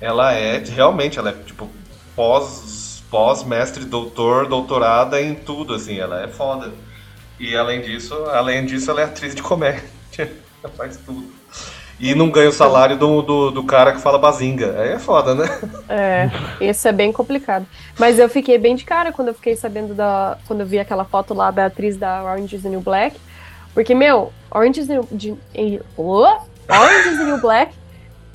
Speaker 1: Ela é realmente, ela é tipo pós pós-mestre, doutor, doutorada em tudo, assim, ela é foda. E além disso, além disso, ela é atriz de comédia. *laughs* ela faz tudo. E não ganha o salário do, do, do, cara que fala bazinga. Aí é foda, né?
Speaker 3: É, isso é bem complicado. Mas eu fiquei bem de cara quando eu fiquei sabendo da. Quando eu vi aquela foto lá da atriz da Orange is the New Black. Porque, meu, Orange is the New. De, oh, Orange is the New Black.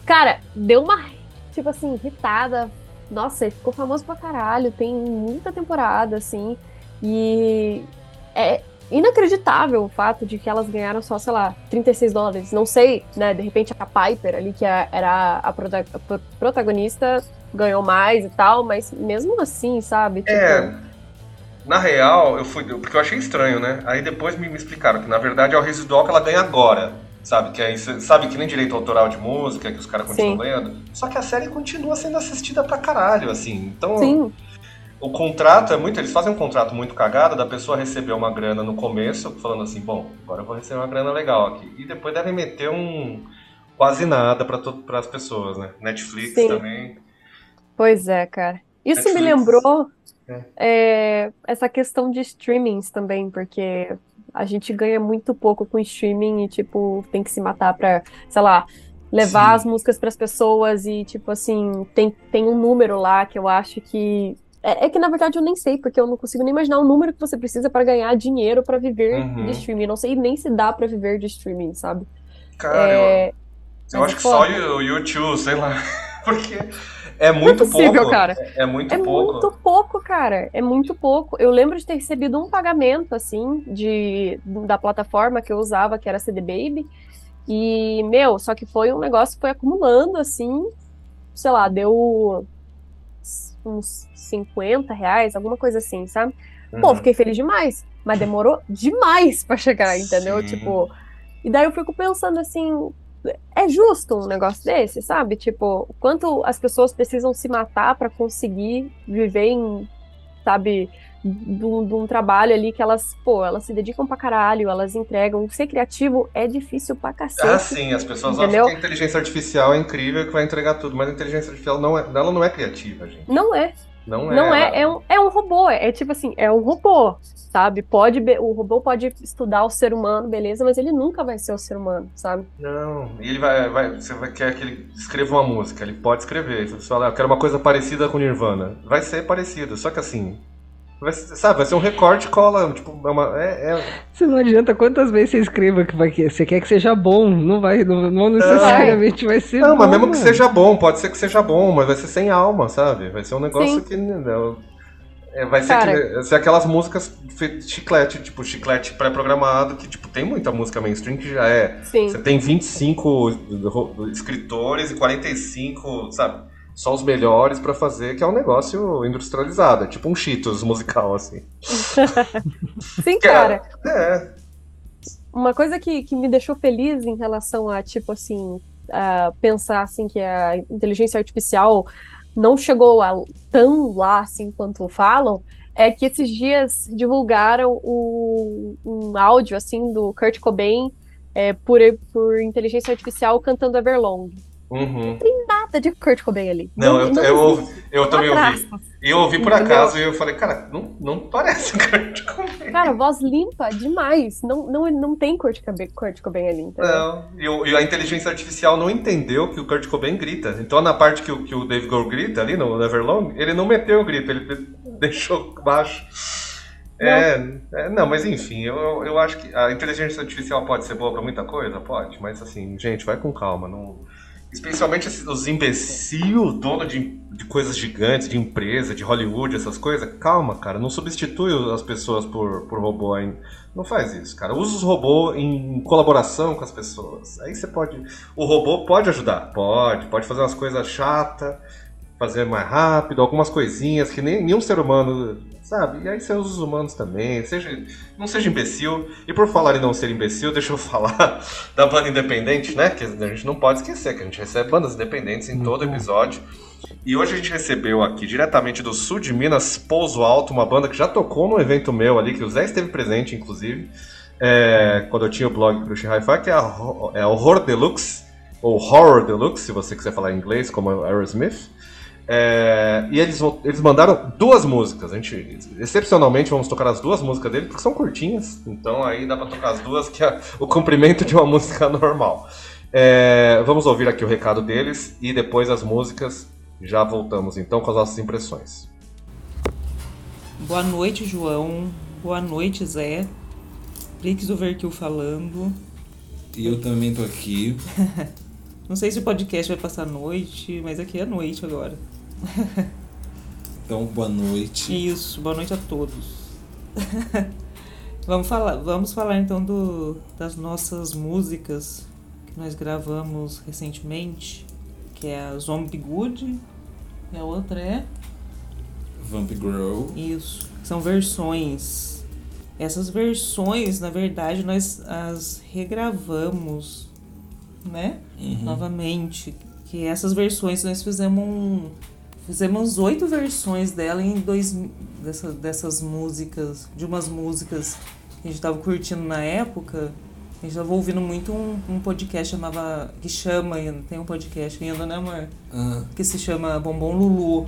Speaker 3: Cara, deu uma. Tipo assim, irritada, nossa, ele ficou famoso pra caralho, tem muita temporada, assim. E é inacreditável o fato de que elas ganharam só, sei lá, 36 dólares. Não sei, né? De repente a Piper ali, que é, era a, protagonista, ganhou mais e tal, mas mesmo assim, sabe?
Speaker 1: Tipo... É. Na real, eu fui. Porque eu achei estranho, né? Aí depois me, me explicaram que na verdade é o residual que ela ganha agora. Sabe? Que é, sabe que nem direito autoral de música, que os caras continuam ganhando. Só que a série continua sendo assistida pra caralho, assim. Então.
Speaker 3: Sim.
Speaker 1: O contrato é muito. Eles fazem um contrato muito cagado da pessoa receber uma grana no começo, falando assim, bom, agora eu vou receber uma grana legal aqui. E depois devem meter um quase nada para as pessoas, né? Netflix Sim. também.
Speaker 3: Pois é, cara. Isso Netflix. me lembrou é. É, essa questão de streamings também, porque a gente ganha muito pouco com streaming e, tipo, tem que se matar pra, sei lá, levar Sim. as músicas para as pessoas e, tipo, assim, tem, tem um número lá que eu acho que. É, é, que na verdade eu nem sei, porque eu não consigo nem imaginar o número que você precisa para ganhar dinheiro para viver uhum. de streaming. não sei nem se dá para viver de streaming, sabe?
Speaker 1: Cara, é... eu, eu acho é que só o YouTube, sei lá. *laughs* porque é muito é possível, pouco.
Speaker 3: cara.
Speaker 1: É, é muito é pouco.
Speaker 3: É muito pouco, cara. É muito pouco. Eu lembro de ter recebido um pagamento, assim, de, da plataforma que eu usava, que era CD Baby. E, meu, só que foi um negócio que foi acumulando, assim, sei lá, deu uns 50 reais, alguma coisa assim, sabe? Pô,
Speaker 1: Uhum.
Speaker 3: fiquei feliz demais. Mas demorou demais pra chegar, entendeu?
Speaker 1: Sim.
Speaker 3: Tipo. E daí eu fico pensando assim. É justo um negócio desse, sabe? Tipo, quanto as pessoas precisam se matar pra conseguir viver em, sabe, um, de um trabalho ali que elas, pô, elas se dedicam pra caralho, elas entregam. Ser criativo é difícil pra cacete.
Speaker 1: Ah, sim, as pessoas
Speaker 3: Entendeu?
Speaker 1: acham que a inteligência artificial é incrível que vai entregar tudo, mas a inteligência artificial não é, ela não é criativa, gente.
Speaker 3: Não é.
Speaker 1: Não é.
Speaker 3: Não é, é um, é um robô, é, é tipo assim, é um robô, sabe? Pode, o robô pode estudar o ser humano, beleza, mas ele nunca vai ser o ser humano, sabe?
Speaker 1: Não, e ele vai, vai, você vai quer que ele escreva uma música, ele pode escrever. Você fala, "Ah, eu quero uma coisa parecida com Nirvana. Vai ser parecido, só que assim, vai, ser- sabe, vai ser um recorte cola, tipo, é uma, é, é-
Speaker 2: Você não adianta quantas vezes você escreva que vai que você quer que seja bom, não vai, não, não necessariamente vai ser
Speaker 1: Não,
Speaker 2: bom.
Speaker 1: mas mesmo que
Speaker 2: mano.
Speaker 1: seja bom, pode ser que seja bom, mas vai ser sem alma, sabe? Vai ser um negócio
Speaker 3: Sim.
Speaker 1: que não, é, vai ser, ser aquelas músicas chiclete, tipo chiclete pré-programado, que tipo tem muita música mainstream que já é
Speaker 3: Sim.
Speaker 1: Você tem 25 ro- escritores e 45, sabe? Só os melhores pra fazer, que é um negócio industrializado, é tipo um Cheetos musical, assim. *laughs*
Speaker 3: Sim, cara.
Speaker 1: É,
Speaker 3: Uma coisa que, que me deixou feliz em relação a, tipo assim, a pensar assim que a inteligência artificial não chegou a, tão lá assim quanto falam, é que esses dias divulgaram o, um áudio assim do Kurt Cobain é, por, por inteligência artificial cantando Everlong.
Speaker 1: Uhum.
Speaker 3: Nada de Kurt Cobain ali.
Speaker 1: Não, eu, eu,
Speaker 3: existe.
Speaker 1: ouvi- eu também ouvi. E eu ouvi por
Speaker 3: Entendeu?
Speaker 1: acaso e eu falei, cara, não, não parece *laughs* Kurt Cobain.
Speaker 3: Cara, voz limpa demais. Não, não, não tem Kurt Cobain, Kurt Cobain ali, entendeu?
Speaker 1: Não, e, o- e a inteligência artificial não entendeu que o Kurt Cobain grita. Então na parte que o, que o Dave Grohl grita ali no Neverlong, ele não meteu o grito, ele de- *laughs* deixou baixo. É, é, não, mas enfim, eu, eu- eu acho que a inteligência artificial pode ser boa pra muita coisa, pode, mas assim, gente, vai com calma, não... Especialmente esses- os imbecil, dono de, de coisas gigantes, de empresa, de Hollywood, essas coisas. Calma, cara, não substitui as pessoas por, por robô ainda. Não faz isso, cara. Usa os robôs em colaboração com as pessoas. Aí você pode. O robô pode ajudar. Pode. Pode fazer umas coisas chatas, fazer mais rápido, algumas coisinhas que nem nenhum ser humano. Sabe? E aí usa os humanos também. Seja, não seja imbecil. E por falar em não ser imbecil, deixa eu *laughs* falar da banda independente, né? Que a gente não pode esquecer, que a gente recebe bandas independentes em todo episódio. E hoje a gente recebeu aqui, diretamente do sul de Minas, Pouso Alto, uma banda que já tocou no evento meu ali, que o Zé esteve presente, inclusive, é, quando eu tinha o blog Crush Hi-Fi, que é, a, é Horror Deluxe, ou Horror Deluxe, se você quiser falar em inglês, como Aerosmith. É, e eles, eles mandaram duas músicas. A gente, excepcionalmente, vamos tocar as duas músicas dele, porque são curtinhas. Então aí dá pra tocar as duas, que é o comprimento de uma *laughs* música normal. É, vamos ouvir aqui o recado deles e depois as músicas. Já voltamos então com as nossas impressões.
Speaker 9: Boa noite, João. Boa noite, Zé. Prix Overkill falando.
Speaker 6: E eu também tô aqui. *laughs*
Speaker 9: Não sei se o podcast vai passar à noite, mas aqui é noite agora. *laughs*
Speaker 6: Então, boa noite.
Speaker 9: Isso, boa noite a todos. *laughs* vamos falar, vamos falar então do, das nossas músicas que nós gravamos recentemente, que é a Zombie Good e a outra é
Speaker 6: Vamp Girl.
Speaker 9: Isso, são versões. Essas versões, na verdade, nós as regravamos, né?
Speaker 6: Uhum.
Speaker 9: Novamente. Que essas versões nós fizemos um, fizemos oito versões dela em dois dessa, dessas músicas, de umas músicas que a gente tava curtindo na época. A gente tava ouvindo muito um, um podcast chamava. que chama ainda, tem um podcast ainda, né, amor?
Speaker 6: Ah,
Speaker 9: que se chama Bombom Lulu.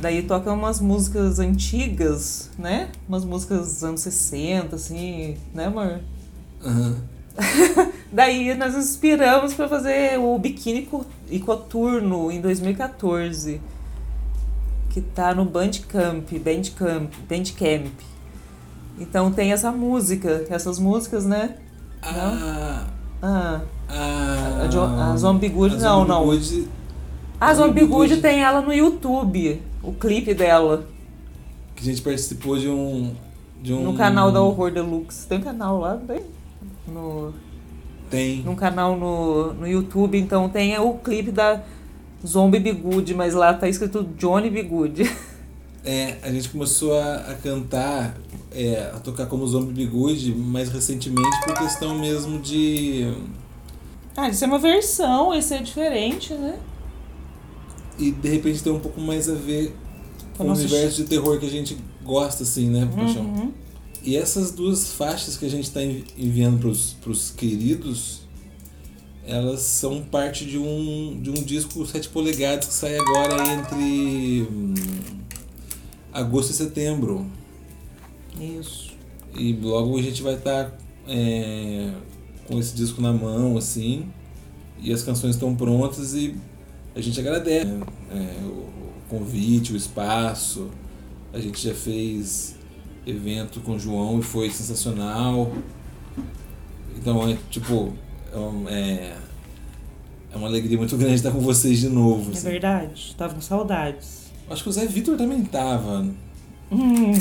Speaker 9: Daí toca umas músicas antigas, né? Umas músicas dos anos 60, assim, né, amor?
Speaker 6: aham. *laughs*
Speaker 9: Daí nós inspiramos pra fazer o Biquíni Co- e Coturno em 2014. Que tá no Bandcamp, Bandcamp, Bandcamp. Então tem essa música, essas músicas, né?
Speaker 6: Ah,
Speaker 9: Ah,
Speaker 6: ah,
Speaker 9: A a Zombie Good,
Speaker 6: a
Speaker 9: não,
Speaker 6: Zombie
Speaker 9: não.
Speaker 6: Good,
Speaker 9: a Zombie Good. tem ela no YouTube, o clipe dela.
Speaker 6: que a gente participou de um. De um
Speaker 9: No canal da Horror Deluxe. Tem um canal lá, tem? No,
Speaker 6: Tem.
Speaker 9: num canal no, no YouTube, então tem o clipe da Zombie Be Good, mas lá tá escrito Johnny Be Good. *laughs*
Speaker 10: É, a gente começou a, a cantar, é, a tocar como Zombie Bigude mais recentemente por questão mesmo de.
Speaker 9: Ah, isso é uma versão, esse é diferente, né?
Speaker 10: E de repente tem um pouco mais a ver com o
Speaker 9: nosso
Speaker 10: universo de terror que a gente gosta, assim, né, Paixão?
Speaker 9: Uhum.
Speaker 10: E essas duas faixas que a gente está enviando pros, pros queridos, elas são parte de um, de um disco 7 polegadas que sai agora entre hum, agosto e setembro.
Speaker 9: Isso.
Speaker 10: E logo a gente vai estar com esse disco na mão, assim, e as canções estão prontas e a gente agradece né, é, o, o convite, o espaço. A gente já fez evento com o João e foi sensacional. Então é tipo. É, é, é uma alegria muito grande estar com vocês de novo.
Speaker 9: É
Speaker 10: assim.
Speaker 9: verdade. Tava com saudades.
Speaker 10: Acho que o Zé Vitor também tava,
Speaker 9: Hum,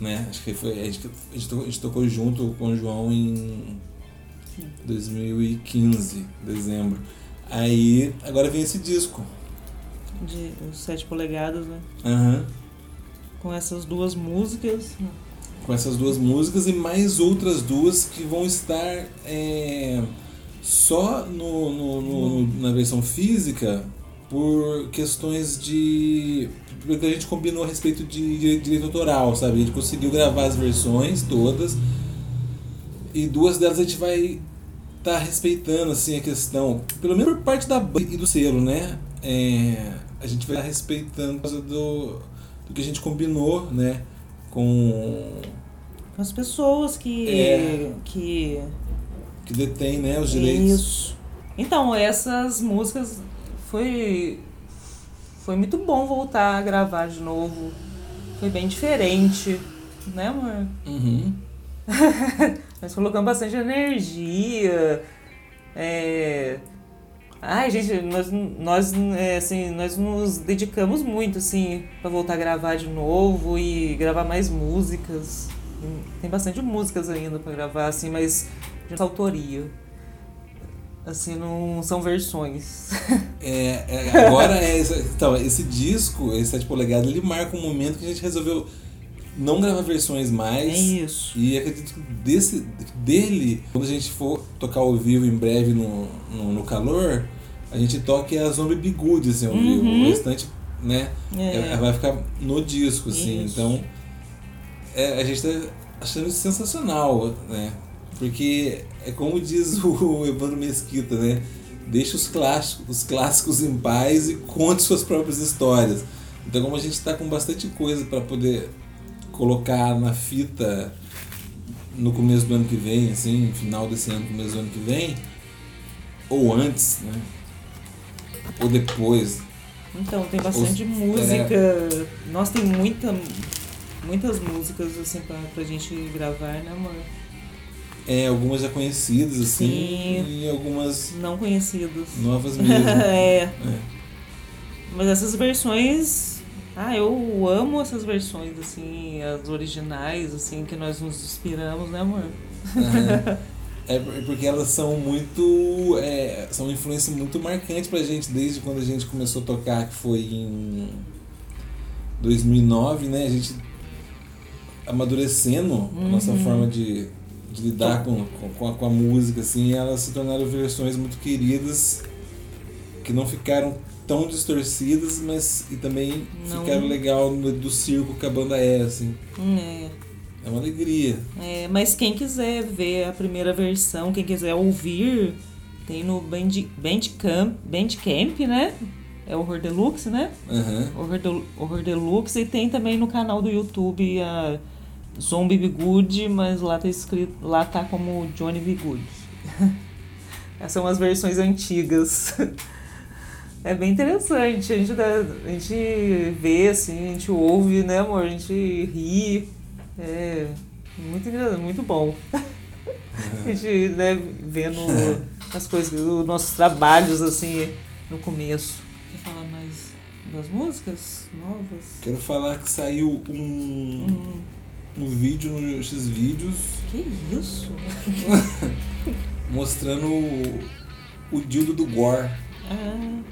Speaker 10: né? Acho que foi. A gente, a gente tocou, a gente tocou junto com o João em 2015, dezembro. Aí agora vem esse disco.
Speaker 9: de os 7 polegadas, né?
Speaker 10: Aham.
Speaker 9: Com essas duas músicas.
Speaker 10: Com essas duas músicas e mais outras duas que vão estar é, só no, no- no- na versão física por questões de. Porque a gente combinou a respeito de dire- direito autoral, sabe? A gente conseguiu gravar as versões todas e duas delas a gente vai estar respeitando assim a questão, pelo menos por parte da banda e do selo, né? É, a gente vai estar respeitando por causa do, do que a gente combinou, né? Com
Speaker 9: Com as pessoas que.
Speaker 10: É.
Speaker 9: que
Speaker 10: que detém né, os direitos.
Speaker 9: Isso. Então, essas músicas foi foi muito bom voltar a gravar de novo. Foi bem diferente, né, amor?
Speaker 10: Uhum. *laughs*
Speaker 9: Nós colocamos bastante energia. É... Ai, gente, nós, nós, é, assim, nós nos dedicamos muito, assim, pra voltar a gravar de novo e gravar mais músicas. Tem bastante músicas ainda pra gravar, assim, mas de autoria. Assim, não são versões. *laughs*
Speaker 10: É, é, agora é. esse- Então, esse disco, esse 7 polegadas, ele marca um momento que a gente resolveu não gravar versões mais.
Speaker 9: É isso.
Speaker 10: E acredito que desse, dele, quando a gente for tocar ao vivo em breve no, no, no calor, a gente toque a Zombie Bigude, assim, ao vivo.
Speaker 9: Uhum.
Speaker 10: O restante, né?
Speaker 9: É.
Speaker 10: é- vai ficar no disco, assim.
Speaker 9: Isso.
Speaker 10: Então, é, a gente tá achando isso sensacional, né? Porque é como diz *laughs* o Evandro Mesquita, né? Deixa os clássicos, os clássicos em paz e conte suas próprias histórias. Então, como a gente está com bastante coisa para poder colocar na fita no começo do ano que vem, assim, final desse ano, começo do ano que vem, ou antes, né? Ou depois.
Speaker 9: Então, tem bastante música. Nossa, tem muita, muitas músicas, assim, pra, pra gente gravar, né, amor?
Speaker 10: É, algumas já conhecidas, assim,
Speaker 9: Sim.
Speaker 10: e algumas
Speaker 9: Não conhecidos.
Speaker 10: novas *laughs* mesmo.
Speaker 9: é.
Speaker 10: É.
Speaker 9: Mas essas versões. Ah, eu amo essas versões, assim, as originais, assim, que nós nos inspiramos, né, amor?
Speaker 10: É por- porque elas são muito. É, são uma influência muito marcante pra gente desde quando a gente começou a tocar, que foi em 2009, né? A gente amadurecendo a nossa forma de, de lidar com, com, a, com a música, assim, elas se tornaram versões muito queridas que não ficaram tão distorcidas, mas e também
Speaker 9: Não.
Speaker 10: ficaram legal no, do circo que a banda é, assim.
Speaker 9: É.
Speaker 10: É uma alegria.
Speaker 9: É, mas quem quiser ver a primeira versão, quem quiser ouvir, tem no Band, Bandcamp, Bandcamp, né? É Horror Deluxe, né?
Speaker 10: Aham.
Speaker 9: Horror, Del- Horror Deluxe. E tem também no canal do YouTube a Zombie Be Good, mas lá tá escrito, lá tá como Johnny Be Good. *laughs* Essas são as versões antigas. *laughs* É bem interessante, a gente, dá, a gente vê, assim, a gente ouve, né, amor? A gente ri. É muito, muito bom. *laughs* A gente, né, vendo as coisas, os nossos trabalhos, assim, no começo. Quer falar mais das músicas novas?
Speaker 10: Quero falar que saiu um, um vídeo no Xvideos
Speaker 9: Que isso? *laughs*
Speaker 10: mostrando o, o dildo do Gore.
Speaker 9: Ah.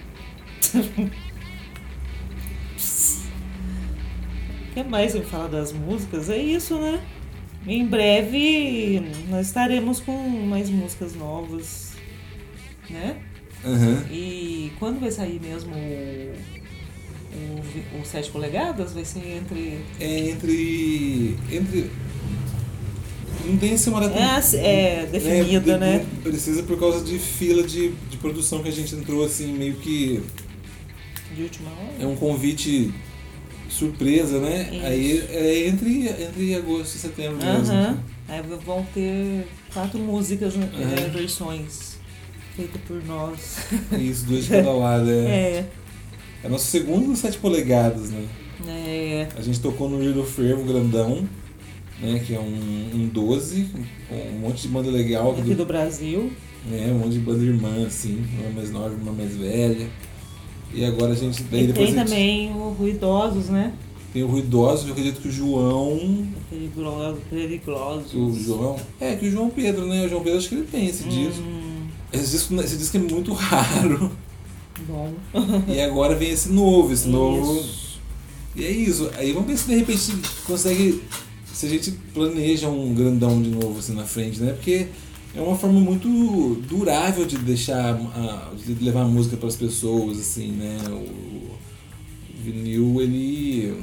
Speaker 9: mais eu falar das músicas? É isso, né? Em breve nós estaremos com mais músicas novas, né?
Speaker 10: Aham.
Speaker 9: E quando vai sair mesmo o, o, 7 polegadas? Vai ser entre.
Speaker 10: É entre. Entre. Não tem essa uma data.
Speaker 9: É, assim, é definida,
Speaker 10: de-
Speaker 9: né?
Speaker 10: não Precisa por causa de fila de, de produção que a gente entrou assim, meio que.
Speaker 9: De última hora.
Speaker 10: É um convite surpresa, né?
Speaker 9: Isso.
Speaker 10: Aí é entre, entre agosto e setembro mesmo.
Speaker 9: Aham. Aí vão ter quatro músicas, né,
Speaker 10: Aham.
Speaker 9: é, versões feitas por nós.
Speaker 10: Isso, dois de cada *laughs* lado. É,
Speaker 9: É,
Speaker 10: é nosso segundo 7 polegadas, né?
Speaker 9: é.
Speaker 10: A gente tocou no Rio do Fervo grandão, né? Que é um, um 12, com um monte de banda legal aqui do,
Speaker 9: do Brasil.
Speaker 10: né, um monte de banda irmã, assim, uma mais nova, uma mais velha. E agora a gente. Daí
Speaker 9: E tem
Speaker 10: a gente
Speaker 9: também o Ruidosos, né?
Speaker 10: tem o Ruidoso, eu acredito que o João.
Speaker 9: Periglo- Perigosos.
Speaker 10: O João. É, que o João Pedro, né? O João Pedro acho que ele tem esse disco.
Speaker 9: Hum,
Speaker 10: Esse disco, esse disco é muito *laughs* raro. E agora vem esse novo, esse novo.
Speaker 9: Isso.
Speaker 10: E é isso. Aí vamos ver se de repente consegue. Se a gente planeja um grandão de novo assim na frente, né? Porque é uma forma muito durável de deixar. a- de levar a música para as pessoas, assim, né? O, o vinil, ele.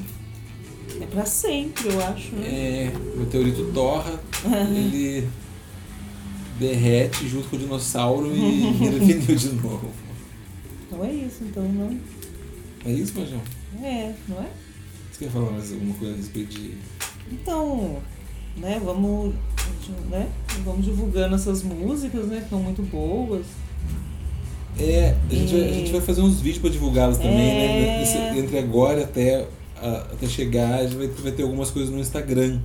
Speaker 9: É pra sempre, eu acho. Né?
Speaker 10: É. O meteorito torra, *laughs* ele derrete junto com o dinossauro e vira *laughs* vinil de novo.
Speaker 9: Então é isso, então não.
Speaker 10: É isso, Majão?
Speaker 9: É, não é?
Speaker 10: Você quer falar mais alguma coisa a respeito de.
Speaker 9: Então, né, vamos, né, vamos divulgando essas músicas, né, que são muito boas.
Speaker 10: É, a gente, vai, a
Speaker 9: E-
Speaker 10: gente vai fazer uns vídeos pra divulgá-las também,
Speaker 9: É.
Speaker 10: né? Nesse- entre agora até, a- até chegar, a gente vai, vai ter algumas coisas no Instagram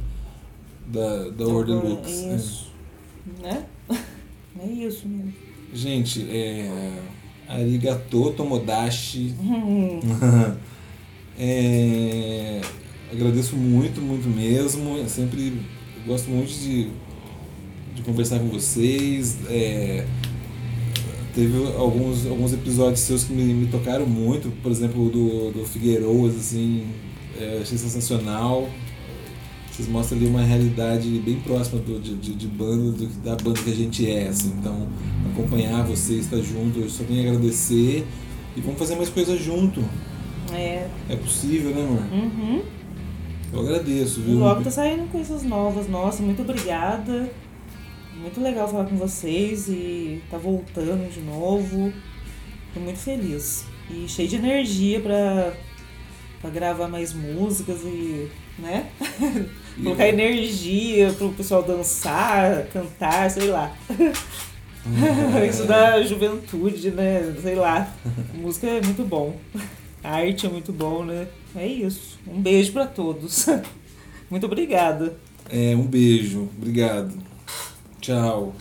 Speaker 10: da, da World Deluxe.
Speaker 9: É isso, né? *laughs* É isso mesmo.
Speaker 10: É. Gente, é. Arigato Tomodachi.
Speaker 9: Hum, *laughs*
Speaker 10: É, agradeço muito, muito mesmo. Eu sempre gosto muito de, de conversar com vocês. É, teve alguns, alguns episódios seus que me, me tocaram muito, por exemplo, o do, do Figueiroas, assim, é, achei sensacional. Vocês mostram ali uma realidade bem próxima do, de, de, de banda, do, da banda que a gente é, assim. Então, acompanhar vocês, estar junto, eu só tenho a agradecer. E vamos fazer mais coisas junto.
Speaker 9: é.
Speaker 10: É possível, né, amor?
Speaker 9: Uhum.
Speaker 10: Eu agradeço,
Speaker 9: E
Speaker 10: viu?
Speaker 9: logo tá saindo coisas novas. Nossa, muito obrigada. Muito legal falar com vocês e tá voltando de novo. Tô muito feliz. E cheio de energia pra, pra gravar mais músicas e, né? *laughs* Colocar energia pro pessoal dançar, cantar, sei lá. *laughs* Isso da juventude, né? Sei lá. Música é muito bom. A arte é muito bom, né? É isso. Um beijo pra todos. *laughs* Muito obrigada.
Speaker 10: É, um beijo. Obrigado. Tchau.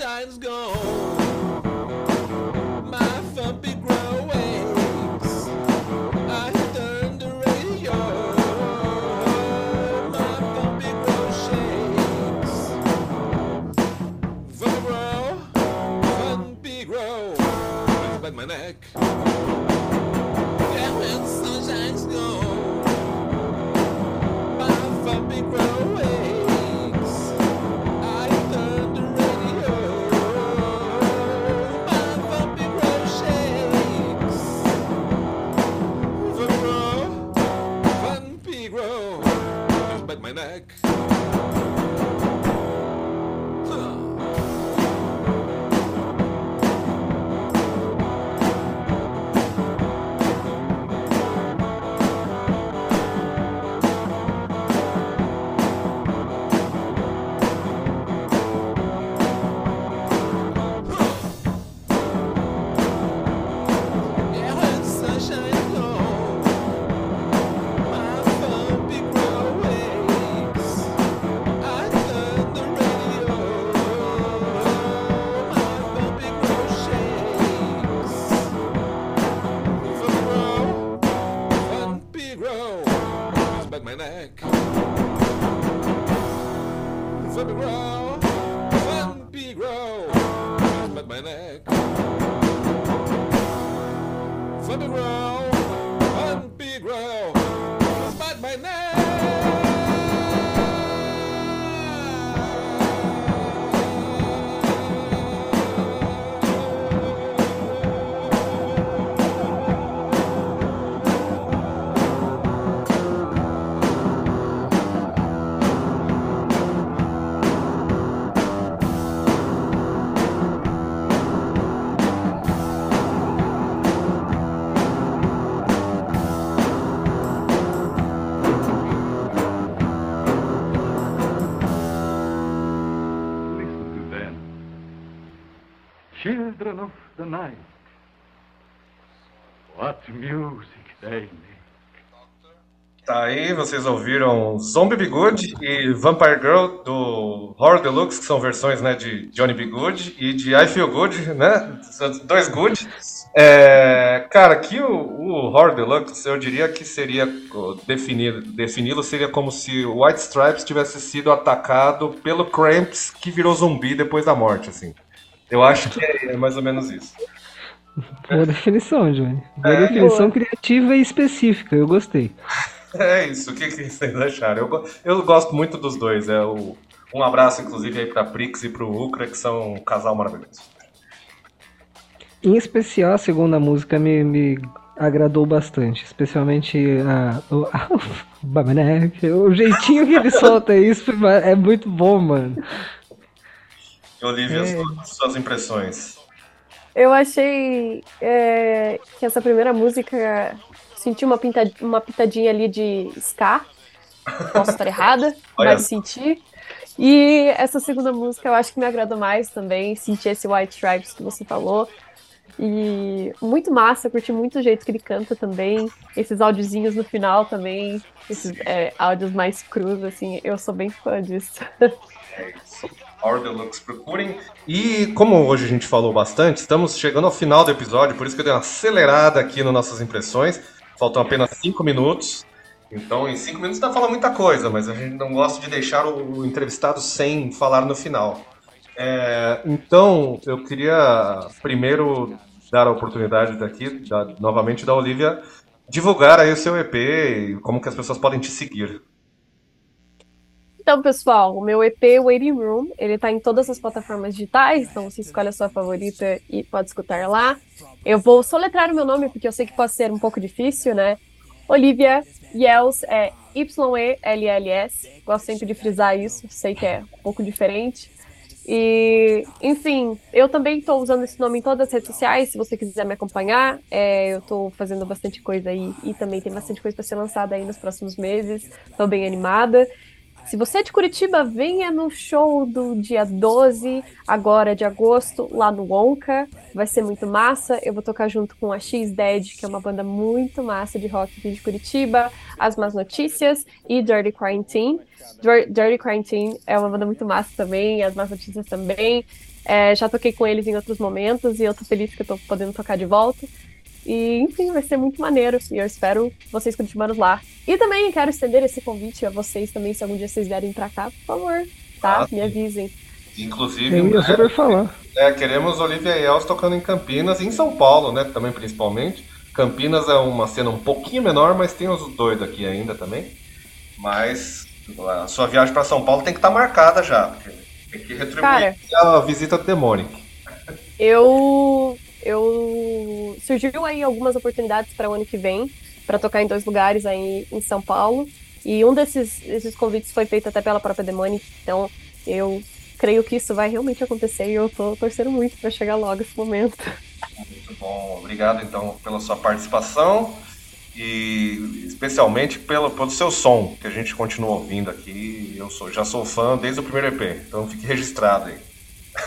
Speaker 11: shines Children of the night. What music they make.
Speaker 1: Tá aí, vocês ouviram Zombie Be Good e Vampire Girl do Horror Deluxe, que são versões né, de Johnny Be Good e de I Feel Good, né? Dois good. É, cara, aqui o, o Horror Deluxe, eu diria que seria defini-lo seria como se o White Stripes tivesse sido atacado pelo Cramps que virou zumbi depois da morte, assim. Eu acho que é, é mais ou menos isso.
Speaker 2: Boa definição, Johnny. Boa
Speaker 1: É.
Speaker 2: definição criativa e específica, eu gostei.
Speaker 1: É isso, o que, que vocês acharam? Eu, eu gosto muito dos dois. É o, um abraço, inclusive, aí pra Prix e pro Ucra, que são um casal maravilhoso.
Speaker 2: Em especial, a segunda música me, me agradou bastante. Especialmente a, o, a, Bamanek, o jeitinho que ele solta isso *laughs* é muito bom, mano.
Speaker 1: Olivia,
Speaker 2: É.
Speaker 1: suas, impressões.
Speaker 3: Eu achei é, que essa primeira música senti uma, pinta, uma pitadinha ali de ska. Posso estar errada, *laughs* mas senti. E essa segunda música eu acho que me agradou mais também. Senti esse White Stripes que você falou. E muito massa, curti muito o jeito que ele canta também. Esses áudiozinhos no final também. Esses é, áudios mais crus, assim. Eu sou bem fã disso.
Speaker 1: É isso. Horror Deluxe, procurem. E como hoje a gente falou bastante, estamos chegando ao final do episódio, por isso que eu dei uma acelerada aqui nas nossas impressões. Faltam apenas cinco minutos. Então, em cinco minutos dá pra falar muita coisa, mas a gente não gosta de deixar o entrevistado sem falar no final. É, então, eu queria primeiro dar a oportunidade daqui, da- novamente, da Olivia, divulgar aí o seu EP e como que as pessoas podem te seguir.
Speaker 3: Então, pessoal, o meu EP Waiting Room, ele tá em todas as plataformas digitais, então você escolhe a sua favorita e pode escutar lá. Eu vou soletrar o meu nome, porque eu sei que pode ser um pouco difícil, né? Olivia Yels é Y-E-L-L-S. Gosto sempre de frisar isso, sei que é um pouco diferente. E, enfim, eu também estou usando esse nome em todas as redes sociais, se você quiser me acompanhar. É, eu estou fazendo bastante coisa aí e também tem bastante coisa para ser lançada aí nos próximos meses. Estou bem animada. Se você é de Curitiba, venha no show do dia 12, agora de agosto, lá no Wonka. Vai ser muito massa. Eu vou tocar junto com a X-Dead, que é uma banda muito massa de rock aqui de Curitiba, As Más Notícias e Dirty Quarantine. Dirty Quarantine é uma banda muito massa também, As Más Notícias também. É, já toquei com eles em outros momentos e eu tô feliz que eu tô podendo tocar de volta. E, enfim, vai ser muito maneiro. E eu espero vocês curitibanos lá. E também quero estender esse convite a vocês também, se algum dia vocês vierem pra cá, por favor, tá? Ah, Me avisem.
Speaker 1: Inclusive,
Speaker 2: eu ia super falar.
Speaker 1: É, queremos Olivia e Els tocando em Campinas e em São Paulo, né? Também principalmente. Campinas é uma cena um pouquinho menor, mas tem os doidos aqui ainda também. Mas a sua viagem para São Paulo tem que estar tá marcada já. Tem que retribuir Cara, a visita do Demônico.
Speaker 3: Eu eu surgiu aí algumas oportunidades para o ano que vem para tocar em dois lugares aí em São Paulo e um desses, desses convites foi feito até pela própria Demônica, então eu creio que isso vai realmente acontecer e eu tô torcendo muito para chegar logo esse momento.
Speaker 1: Muito bom, obrigado então pela sua participação e especialmente pelo, pelo seu som que a gente continua ouvindo aqui. Eu sou, já sou fã desde o primeiro EP, então fique registrado aí.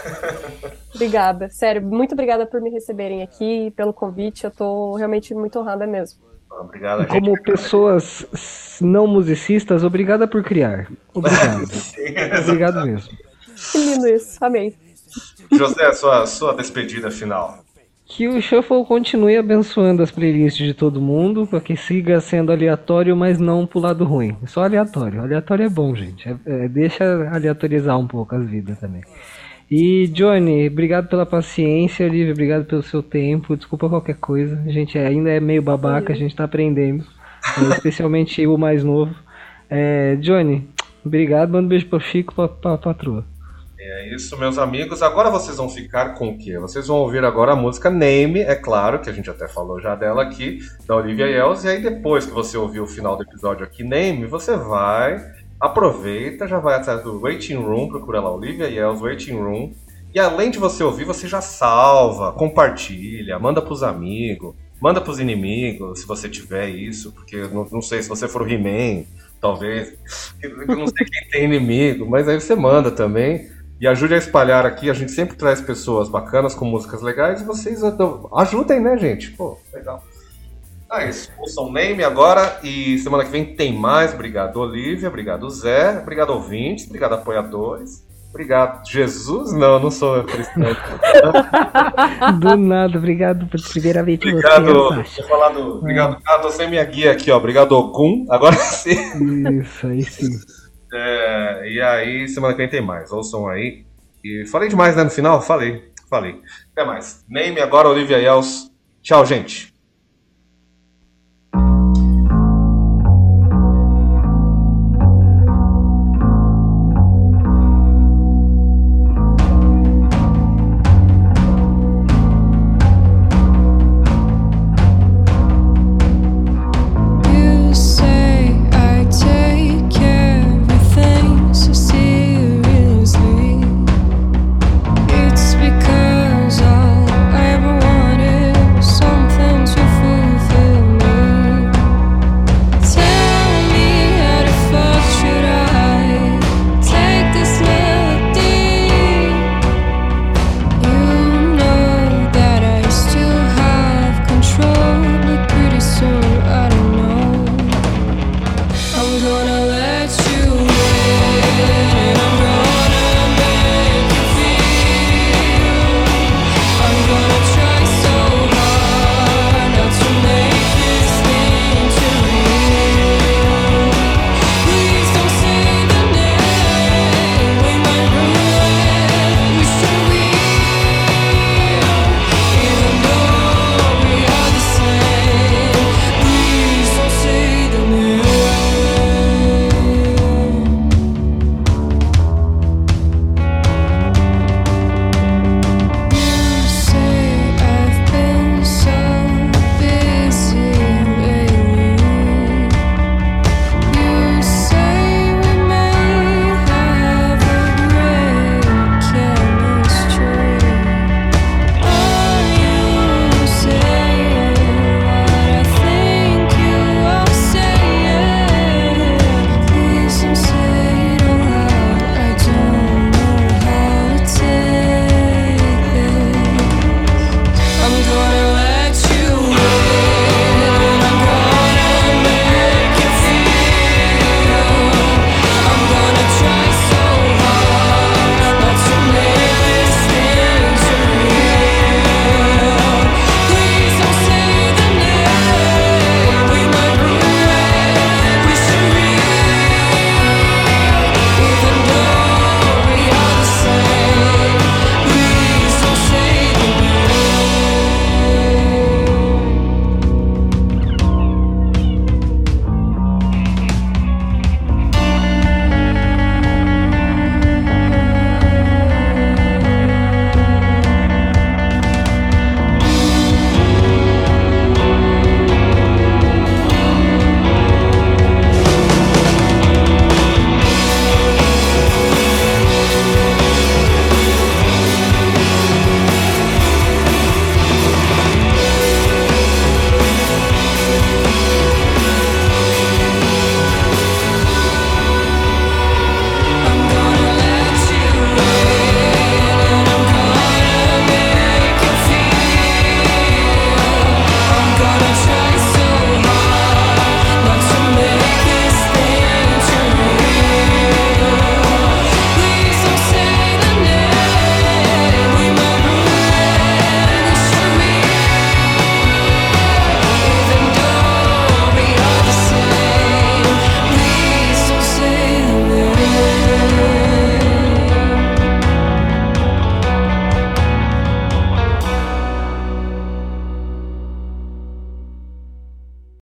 Speaker 1: *laughs*
Speaker 3: obrigada, sério, muito obrigada por me receberem aqui, pelo convite, eu tô realmente muito honrada mesmo.
Speaker 1: Obrigado,
Speaker 2: Como pessoas não musicistas, obrigada por criar. Obrigado. *laughs* obrigado mesmo.
Speaker 3: Que lindo isso, amei.
Speaker 1: José, sua, sua despedida final.
Speaker 2: Que o Shuffle continue abençoando as playlists de todo mundo, para que siga sendo aleatório, mas não pro lado ruim. Só aleatório. Aleatório é bom, gente. É, é, deixa aleatorizar um pouco as vidas também. E Johnny, obrigado pela paciência, Olivia, obrigado pelo seu tempo. Desculpa qualquer coisa. A gente ainda é meio babaca, a gente tá aprendendo. É, especialmente o mais novo. É, Johnny, obrigado. Manda um beijo pro Chico, pra, pra patroa.
Speaker 1: É isso, meus amigos. Agora vocês vão ficar com o quê? Vocês vão ouvir agora a música Name, é claro, que a gente até falou já dela aqui, da Olivia Yells. E aí depois que você ouvir o final do episódio aqui, Name, você vai aproveita, já vai atrás do Waiting Room, procura lá Olivia Yells Waiting Room. E além de você ouvir, você já salva, compartilha, manda pros amigos, manda pros inimigos, se você tiver isso, porque não, não sei se você for o He-Man, talvez. Eu não sei quem tem inimigo, mas aí você manda também. E ajude a espalhar aqui, a gente sempre traz pessoas bacanas com músicas legais e vocês ajudem, né, gente? Pô, legal. Ah, isso. Ouçam Name agora e semana que vem tem mais. Obrigado, Olivia. Obrigado, Zé. Obrigado, ouvintes. Obrigado, apoiadores. Obrigado, Jesus. Não, não sou cristão. *laughs*
Speaker 2: do nada, obrigado por primeira vez
Speaker 1: Obrigado, você, falado, obrigado, ah, tô sem minha guia aqui, ó. Obrigado, Ogum. Agora sim.
Speaker 2: Isso, aí sim. *laughs*
Speaker 1: É, e aí, semana que vem tem mais. Ouçam aí. E falei demais, né, no final? Falei, falei. Até mais. Name agora, Olivia Yels. Tchau, gente.